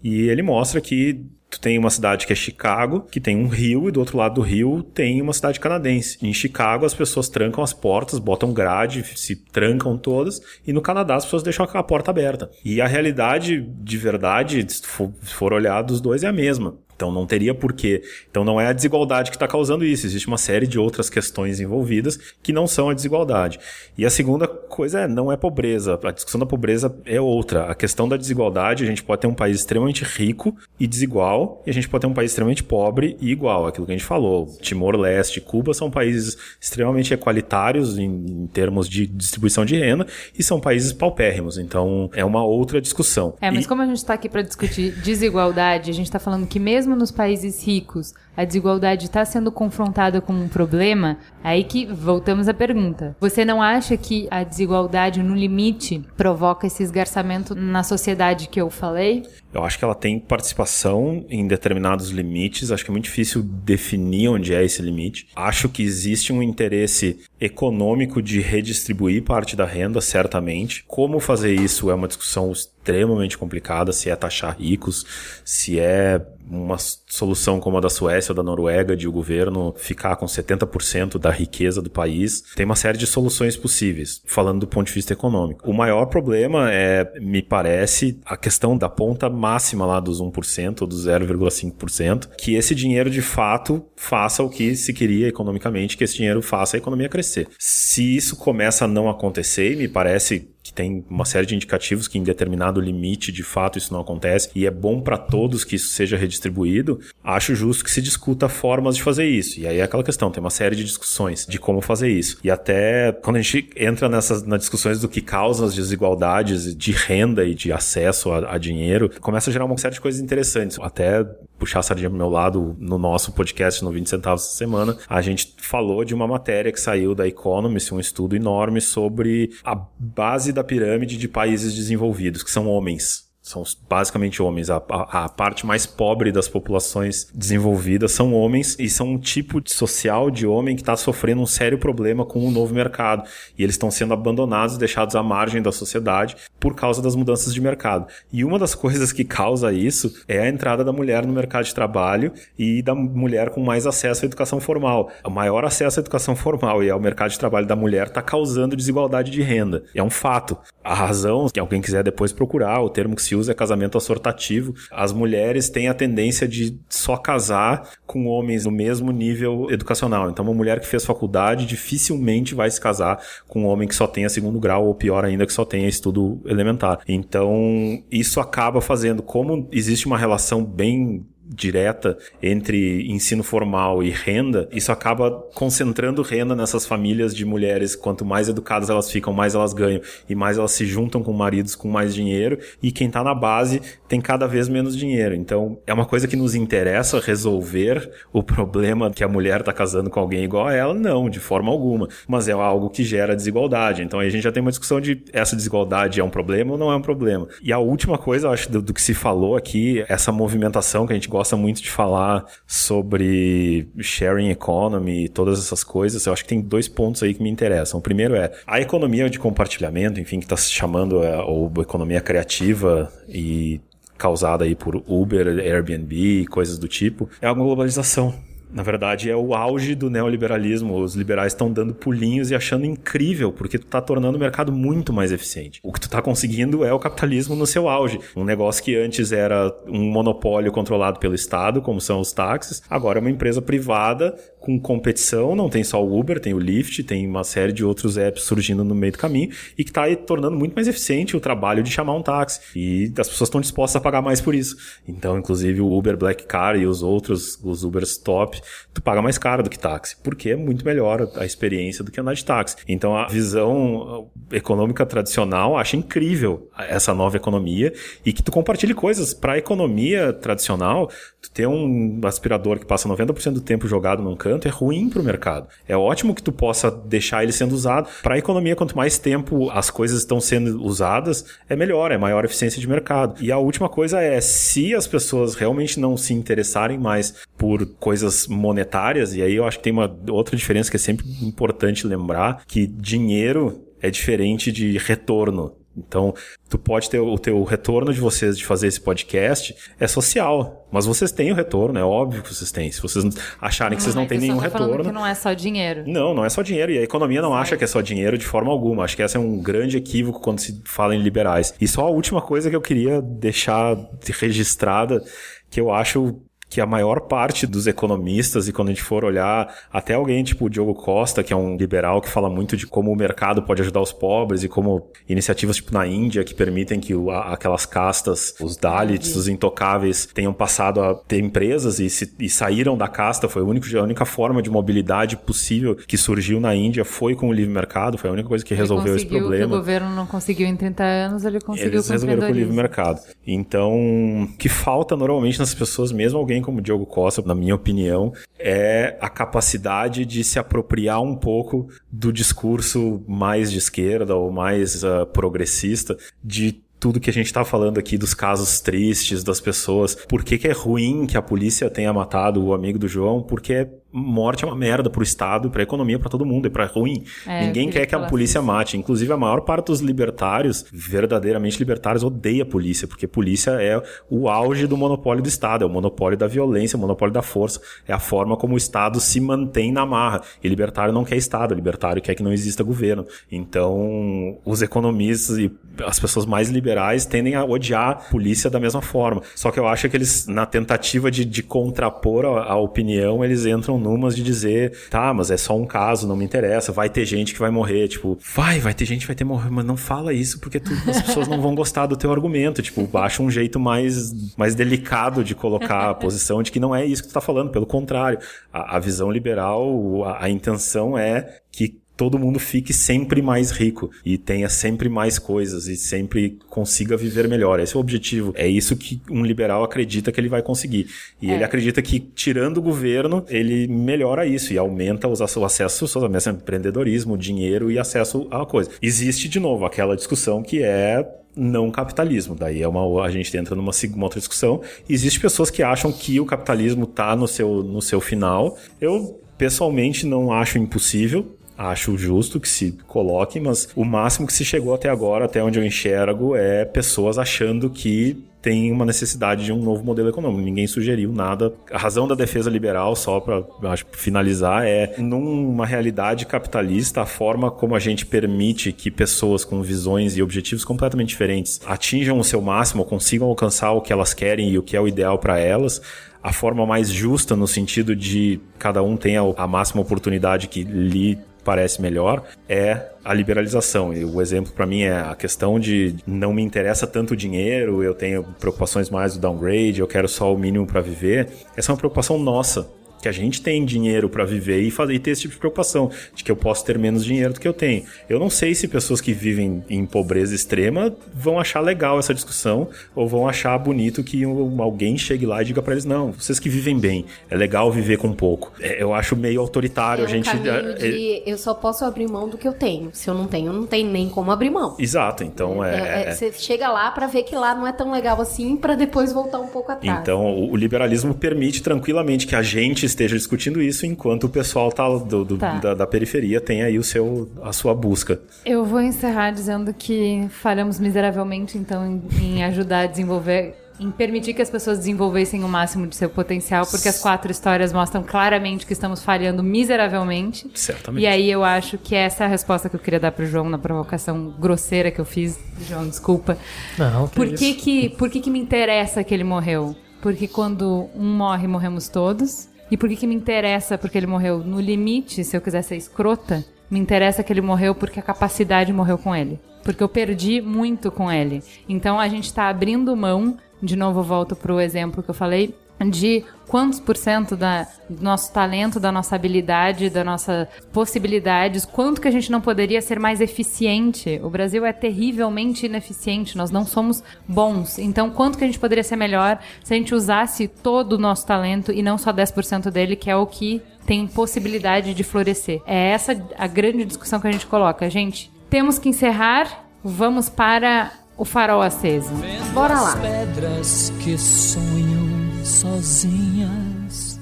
e ele mostra que Tu tem uma cidade que é Chicago, que tem um rio, e do outro lado do rio tem uma cidade canadense. Em Chicago, as pessoas trancam as portas, botam grade, se trancam todas, e no Canadá as pessoas deixam a porta aberta. E a realidade, de verdade, se for, olhar dos dois, é a mesma. Então não teria porquê. Então não é a desigualdade que está causando isso. Existe uma série de outras questões envolvidas que não são a desigualdade. E a segunda coisa é, não é pobreza. A discussão da pobreza é outra. A questão da desigualdade, a gente pode ter um país extremamente rico e desigual, e a gente pode ter um país extremamente pobre e igual. Aquilo que a gente falou. Timor-Leste, Cuba são países extremamente equalitários em, em termos de distribuição de renda e são países paupérrimos. Então é uma outra discussão. É, mas E- como a gente tá aqui pra discutir desigualdade, a gente tá falando que mesmo mesmo nos países ricos, a desigualdade está sendo confrontada com um problema, aí que voltamos à pergunta. Você não acha que a desigualdade no limite provoca esse esgarçamento na sociedade que eu falei? Eu acho que ela tem participação em determinados limites. Acho que é muito difícil definir onde é esse limite. Acho que existe um interesse econômico de redistribuir parte da renda, certamente. Como fazer isso é uma discussão extremamente complicada, se é taxar ricos, se é uma solução como a da Suécia ou da Noruega, de o governo ficar com 70% da riqueza do país. Tem uma série de soluções possíveis, falando do ponto de vista econômico. O maior problema é, me parece, a questão da ponta máxima lá dos 1% ou dos 0,5%, que esse dinheiro de fato faça o que se queria economicamente, que esse dinheiro faça a economia crescer. Se isso começa a não acontecer, e me parece que tem uma série de indicativos que em determinado limite de fato isso não acontece e é bom para todos que isso seja redistribuído, acho justo que se discuta formas de fazer isso. E aí é aquela questão, tem uma série de discussões de como fazer isso. E até quando a gente entra nessas nas discussões do que causa as desigualdades de renda e de acesso a, a dinheiro, começa a gerar uma série de coisas interessantes. Até puxar a sardinha pro meu lado, no nosso podcast no 20 centavos essa semana, a gente falou de uma matéria que saiu da Economist, um estudo enorme sobre a base da pirâmide de países desenvolvidos, que são homens são basicamente homens. A, a, a, parte mais pobre das populações desenvolvidas são homens e são um tipo de social de homem que está sofrendo um sério problema com o novo mercado. E eles estão sendo abandonados, deixados à margem da sociedade por causa das mudanças de mercado. E uma das coisas que causa isso é a entrada da mulher no mercado de trabalho e da mulher com mais acesso à educação formal. O maior acesso à educação formal e ao mercado de trabalho da mulher está causando desigualdade de renda. É um fato. A razão, que alguém quiser depois procurar, o termo que se usa é casamento assortativo. As mulheres têm a tendência de só casar com homens no mesmo nível educacional. Então, uma mulher que fez faculdade dificilmente vai se casar com um homem que só tenha segundo grau, ou pior ainda, que só tenha estudo elementar. Então, isso acaba fazendo, como existe uma relação bem direta entre ensino formal e renda, isso acaba concentrando renda nessas famílias de mulheres. Quanto mais educadas elas ficam, mais elas ganham e mais elas se juntam com maridos com mais dinheiro. E quem está na base tem cada vez menos dinheiro. Então é uma coisa que nos interessa resolver o problema que a mulher está casando com alguém igual a ela? Não, de forma alguma. Mas é algo que gera desigualdade. Então aí a gente já tem uma discussão de essa desigualdade é um problema ou não é um problema. E a última coisa, eu acho, do, do que se falou aqui, essa movimentação que a gente gosta gosta muito de falar sobre sharing economy e todas essas coisas, eu acho que tem dois pontos aí que me interessam. O primeiro é a economia de compartilhamento, enfim, que está se chamando é, ou economia criativa e causada aí por Uber, Airbnb, coisas do tipo, é uma globalização. Na verdade, é o auge do neoliberalismo. Os liberais estão dando pulinhos e achando incrível, porque tu tá tornando o mercado muito mais eficiente. O que tu tá conseguindo é o capitalismo no seu auge. Um negócio que antes era um monopólio controlado pelo Estado, como são os táxis, agora é uma empresa privada com competição. Não tem só o Uber, tem o Lyft, tem uma série de outros apps surgindo no meio do caminho e que tá aí tornando muito mais eficiente o trabalho de chamar um táxi. E as pessoas estão dispostas a pagar mais por isso. Então, inclusive, o Uber Black Car e os outros, os Ubers Top, tu paga mais caro do que táxi, porque é muito melhor a experiência do que andar de táxi. Então a visão econômica tradicional acha incrível essa nova economia e que tu compartilhe coisas. Para a economia tradicional, tu ter um aspirador que passa 90% do tempo jogado num canto é ruim para o mercado. É ótimo que tu possa deixar ele sendo usado. Para a economia, quanto mais tempo as coisas estão sendo usadas, é melhor, é maior eficiência de mercado. E a última coisa é, se as pessoas realmente não se interessarem mais por coisas monetárias, e aí eu acho que tem uma outra diferença que é sempre importante lembrar, que dinheiro é diferente de retorno. Então, tu pode ter o teu retorno de vocês de fazer esse podcast é social, mas vocês têm o retorno, é óbvio que vocês têm. Se vocês acharem que vocês não têm nenhum tá retorno, que não é só dinheiro. Não, não é só dinheiro e a economia não acha que é só dinheiro de forma alguma. Acho que esse é um grande equívoco quando se fala em liberais. E só a última coisa que eu queria deixar registrada que eu acho que a maior parte dos economistas, e quando a gente for olhar até alguém tipo o Diogo Costa, que é um liberal que fala muito de como o mercado pode ajudar os pobres e como iniciativas tipo na Índia que permitem que o, aquelas castas, os Dalits, os intocáveis, tenham passado a ter empresas e, se, e saíram da casta, foi a única, a única forma de mobilidade possível que surgiu na Índia foi com o livre mercado, foi a única coisa que resolveu esse problema. Que o governo não conseguiu em 30 anos, ele conseguiu Eles resolveram com o livre mercado. Então, que falta normalmente nas pessoas mesmo alguém como Diogo Costa, na minha opinião, é a capacidade de se apropriar um pouco do discurso mais de esquerda ou mais uh, progressista, de tudo que a gente tá falando aqui dos casos tristes das pessoas. Por que, que é ruim que a polícia tenha matado o amigo do João? Porque morte é uma merda pro Estado, pra economia, para todo mundo, é pra ruim. É, Ninguém quer que a polícia isso. mate. Inclusive, a maior parte dos libertários, verdadeiramente libertários, odeia a polícia, porque polícia é o auge do monopólio do Estado, é o monopólio da violência, o monopólio da força, é a forma como o Estado se mantém na marra. E libertário não quer Estado, libertário quer que não exista governo. Então, os economistas e as pessoas mais liberais tendem a odiar a polícia da mesma forma. Só que eu acho que eles, na tentativa de, de contrapor a, a opinião, eles entram numas de dizer, tá, mas é só um caso, não me interessa, vai ter gente que vai morrer, tipo, vai, vai ter gente que vai ter morrer, mas não fala isso porque tu, as pessoas não vão gostar do teu argumento, tipo, acha um jeito mais, mais delicado de colocar a posição de que não é isso que tu tá falando, pelo contrário, a, a visão liberal, a, a intenção é que todo mundo fique sempre mais rico e tenha sempre mais coisas e sempre consiga viver melhor. Esse é o objetivo. É isso que um liberal acredita que ele vai conseguir. E é. ele acredita que, tirando o governo, ele melhora isso e aumenta os, o acesso pessoas, empreendedorismo, dinheiro e acesso à coisa. Existe, de novo, aquela discussão que é não capitalismo. Daí é uma, a gente entra numa uma outra discussão. Existem pessoas que acham que o capitalismo está no seu, no seu final. Eu pessoalmente não acho impossível acho justo que se coloque, mas o máximo que se chegou até agora, até onde eu enxergo, é pessoas achando que tem uma necessidade de um novo modelo econômico. Ninguém sugeriu nada. A razão da defesa liberal, só para finalizar, é numa realidade capitalista, a forma como a gente permite que pessoas com visões e objetivos completamente diferentes atinjam o seu máximo, consigam alcançar o que elas querem e o que é o ideal para elas, a forma mais justa no sentido de cada um tenha a máxima oportunidade que lhe parece melhor é a liberalização. E o exemplo para mim é a questão de não me interessa tanto o dinheiro, eu tenho preocupações mais do downgrade, eu quero só o mínimo para viver. Essa é uma preocupação nossa que a gente tem dinheiro para viver e fazer e ter esse tipo de preocupação de que eu posso ter menos dinheiro do que eu tenho. Eu não sei se pessoas que vivem em pobreza extrema vão achar legal essa discussão ou vão achar bonito que alguém chegue lá e diga para eles não, vocês que vivem bem, é legal viver com pouco. É, eu acho meio autoritário é um a gente é, de, eu só posso abrir mão do que eu tenho. Se eu não tenho, não tem nem como abrir mão. Exato. Então é, é, é você chega lá para ver que lá não é tão legal assim para depois voltar um pouco atrás. Então o, o liberalismo permite tranquilamente que a gente esteja discutindo isso enquanto o pessoal tá do, do tá. Da, da, periferia tem aí o seu, a sua busca. Eu vou encerrar dizendo que falhamos miseravelmente, então, em, em ajudar a desenvolver em permitir que as pessoas desenvolvessem o máximo de seu potencial, porque as quatro histórias mostram claramente que estamos falhando miseravelmente. Certamente. E aí eu acho que essa é a resposta que eu queria dar pro João na provocação grosseira que eu fiz. João, desculpa. Não, que por que, isso. que por que que me interessa que ele morreu? Porque quando um morre, morremos todos. E por que, que me interessa porque ele morreu? No limite, se eu quiser ser escrota, me interessa que ele morreu porque a capacidade morreu com ele. Porque eu perdi muito com ele. Então a gente está abrindo mão, de novo volto para o exemplo que eu falei, de quantos por cento da, do nosso talento, da nossa habilidade, da nossa possibilidades, quanto que a gente não poderia ser mais eficiente. O Brasil é terrivelmente ineficiente, nós não somos bons. Então, quanto que a gente poderia ser melhor se a gente usasse todo o nosso talento e não só 10% dele, que é o que tem possibilidade de florescer. É essa a grande discussão que a gente coloca. Gente, temos que encerrar, vamos para o farol aceso. Bora lá. pedras que sonham sozinhas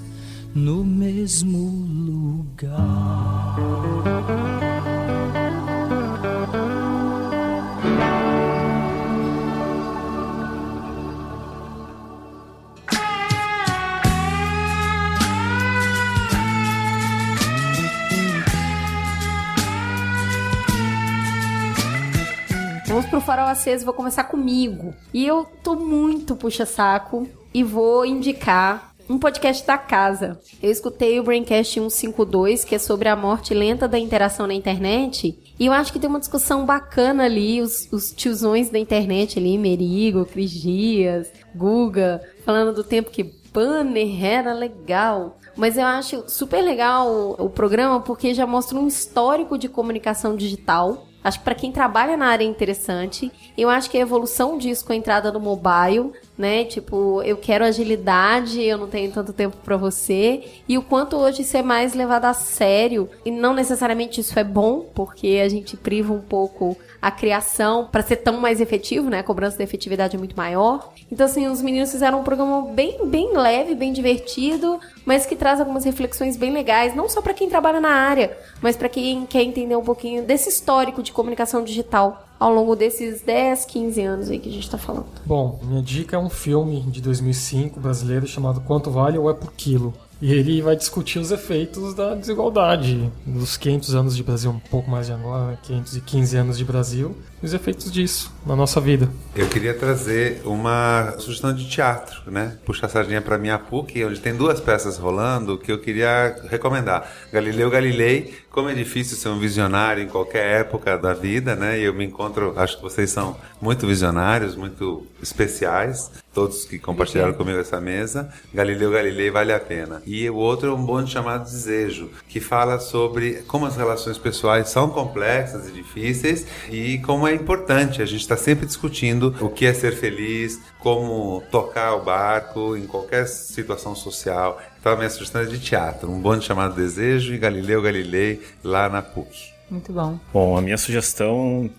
no mesmo lugar. Farol aceso, vou começar comigo. E eu tô muito puxa-saco e vou indicar um podcast da casa. Eu escutei o Braincast 152, que é sobre a morte lenta da interação na internet. E eu acho que tem uma discussão bacana ali, os, os tiozões da internet ali, Merigo, Cris Dias, Guga, falando do tempo que banner era legal. Mas eu acho super legal o programa porque já mostra um histórico de comunicação digital Acho que para quem trabalha na área é interessante. Eu acho que a evolução disso com a entrada do mobile, né? Tipo, eu quero agilidade, eu não tenho tanto tempo para você. E o quanto hoje isso é mais levado a sério. E não necessariamente isso é bom, porque a gente priva um pouco a criação para ser tão mais efetivo, né? A cobrança de efetividade é muito maior. Então, assim, os meninos fizeram um programa bem, bem leve, bem divertido, mas que traz algumas reflexões bem legais, não só para quem trabalha na área, mas para quem quer entender um pouquinho desse histórico de comunicação digital ao longo desses 10, 15 anos aí que a gente tá falando. Bom, minha dica é um filme de 2005 brasileiro chamado Quanto Vale ou É por Quilo. E ele vai discutir os efeitos da desigualdade. Dos 500 anos de Brasil, um pouco mais de agora, 515 anos de Brasil, e os efeitos disso na nossa vida. Eu queria trazer uma sugestão de teatro, né? Puxar a sardinha para minha PUC, onde tem duas peças rolando que eu queria recomendar. Galileu Galilei, como é difícil ser um visionário em qualquer época da vida, né? E eu me encontro, acho que vocês são muito visionários, muito especiais, todos que compartilharam comigo essa mesa. Galileu Galilei vale a pena. E o outro é um bonde chamado Desejo, que fala sobre como as relações pessoais são complexas e difíceis e como é importante. A gente está sempre discutindo o que é ser feliz, como tocar o barco em qualquer situação social. Então a minha sugestão é de teatro, um bonde chamado Desejo e Galileu Galilei lá na PUC. Muito bom. Bom, a minha sugestão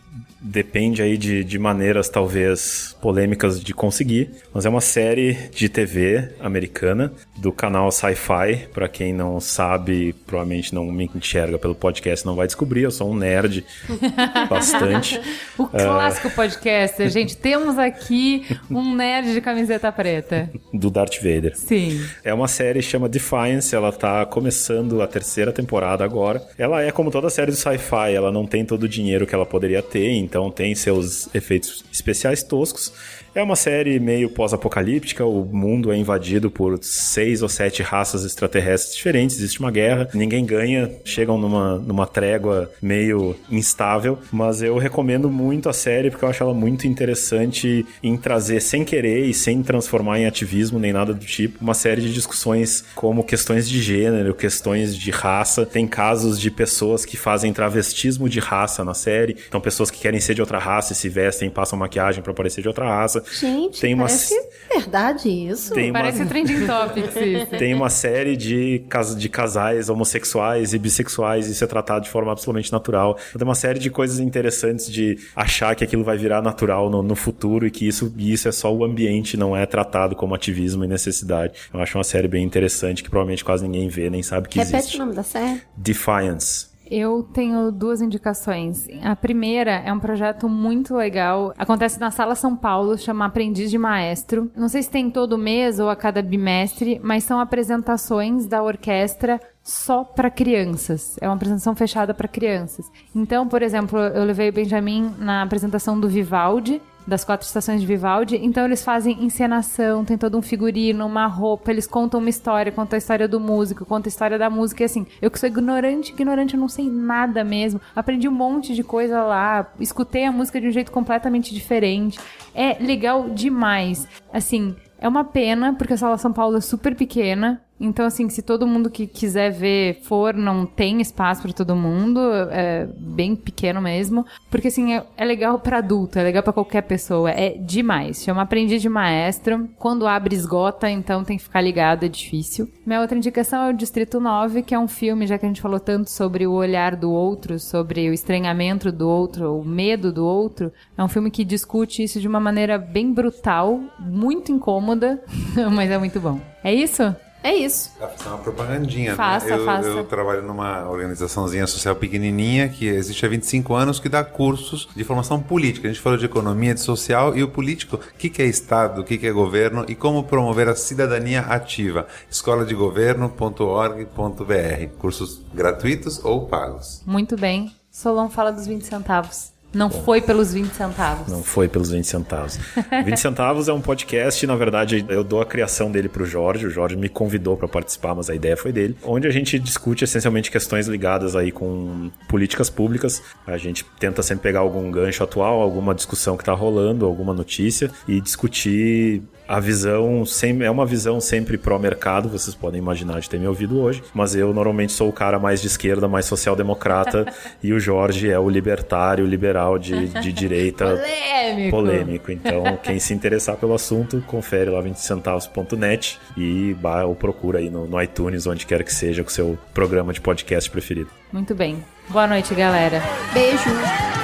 depende aí de, de maneiras talvez polêmicas de conseguir, mas é uma série de TV americana do canal Sci-Fi. Para quem não sabe, provavelmente não me enxerga pelo podcast, não vai descobrir. Eu sou um nerd bastante. o clássico uh... podcast, gente. Temos aqui um nerd de camiseta preta do Darth Vader. Sim. É uma série chama Defiance. Ela tá começando a terceira temporada agora. Ela é como toda série do Sci-Fi. Ela não tem todo o dinheiro que ela poderia ter, então tem seus efeitos especiais toscos. É uma série meio pós-apocalíptica, o mundo é invadido por seis ou sete raças extraterrestres diferentes, existe uma guerra, ninguém ganha, chegam numa, numa trégua meio instável, mas eu recomendo muito a série porque eu acho ela muito interessante em trazer, sem querer e sem transformar em ativismo nem nada do tipo, uma série de discussões como questões de gênero, questões de raça. Tem casos de pessoas que fazem travestismo de raça na série, então pessoas que querem ser de outra raça e se vestem, passam maquiagem para parecer de outra raça. Gente, tem uma... parece verdade isso. Tem parece uma... trending topics isso. Tem uma série de, cas... de casais homossexuais e bissexuais e isso é tratado de forma absolutamente natural. Tem uma série de coisas interessantes de achar que aquilo vai virar natural no, no futuro e que isso, isso é só o ambiente, não é tratado como ativismo e necessidade. Eu acho uma série bem interessante que provavelmente quase ninguém vê, nem sabe que Repete existe. Repete o nome da série? Defiance. Eu tenho duas indicações. A primeira é um projeto muito legal. Acontece na Sala São Paulo, chama Aprendiz de Maestro. Não sei se tem todo mês ou a cada bimestre, mas são apresentações da orquestra só para crianças. É uma apresentação fechada para crianças. Então, por exemplo, eu levei o Benjamin na apresentação do Vivaldi, das quatro estações de Vivaldi. Então eles fazem encenação, tem todo um figurino, uma roupa, eles contam uma história, contam a história do músico, contam a história da música. E assim, eu que sou ignorante, ignorante, eu não sei nada mesmo. Aprendi um monte de coisa lá, escutei a música de um jeito completamente diferente. É legal demais. Assim, é uma pena, porque a Sala São Paulo é super pequena. Então, assim, se todo mundo que quiser ver for, não tem espaço para todo mundo, é bem pequeno mesmo. Porque, assim, é, é legal para adulto, é legal para qualquer pessoa, é demais. Chama Aprendiz de Maestro. Quando abre, esgota, então tem que ficar ligado, é difícil. Minha outra indicação é o Distrito 9, que é um filme, já que a gente falou tanto sobre o olhar do outro, sobre o estranhamento do outro, o medo do outro. É um filme que discute isso de uma maneira bem brutal, muito incômoda, mas é muito bom. É isso? É isso. Pra fazer uma propagandinha, faça, né? Eu, faça. eu trabalho numa organizaçãozinha social pequenininha que existe há 25 anos que dá cursos de formação política. A gente falou de economia, de social e o político, o que, que é Estado, o que, que é governo e como promover a cidadania ativa. Escola de Governo.org.br. Cursos gratuitos ou pagos. Muito bem. Solon fala dos 20 centavos. Não Bom, foi pelos 20 centavos. Não foi pelos 20 centavos. 20 centavos é um podcast, na verdade, eu dou a criação dele pro Jorge. O Jorge me convidou para participar, mas a ideia foi dele. Onde a gente discute essencialmente questões ligadas aí com políticas públicas. A gente tenta sempre pegar algum gancho atual, alguma discussão que tá rolando, alguma notícia e discutir A visão sempre, é uma visão sempre pró-mercado, vocês podem imaginar de ter me ouvido hoje, mas eu normalmente sou o cara mais de esquerda, mais social-democrata, e o Jorge é o libertário, liberal de, de direita. Polêmico. Polêmico. Então, quem se interessar pelo assunto, confere lá 20centavos.net e ou procura aí no, no iTunes, onde quer que seja, com o seu programa de podcast preferido. Muito bem. Boa noite, galera. Beijo.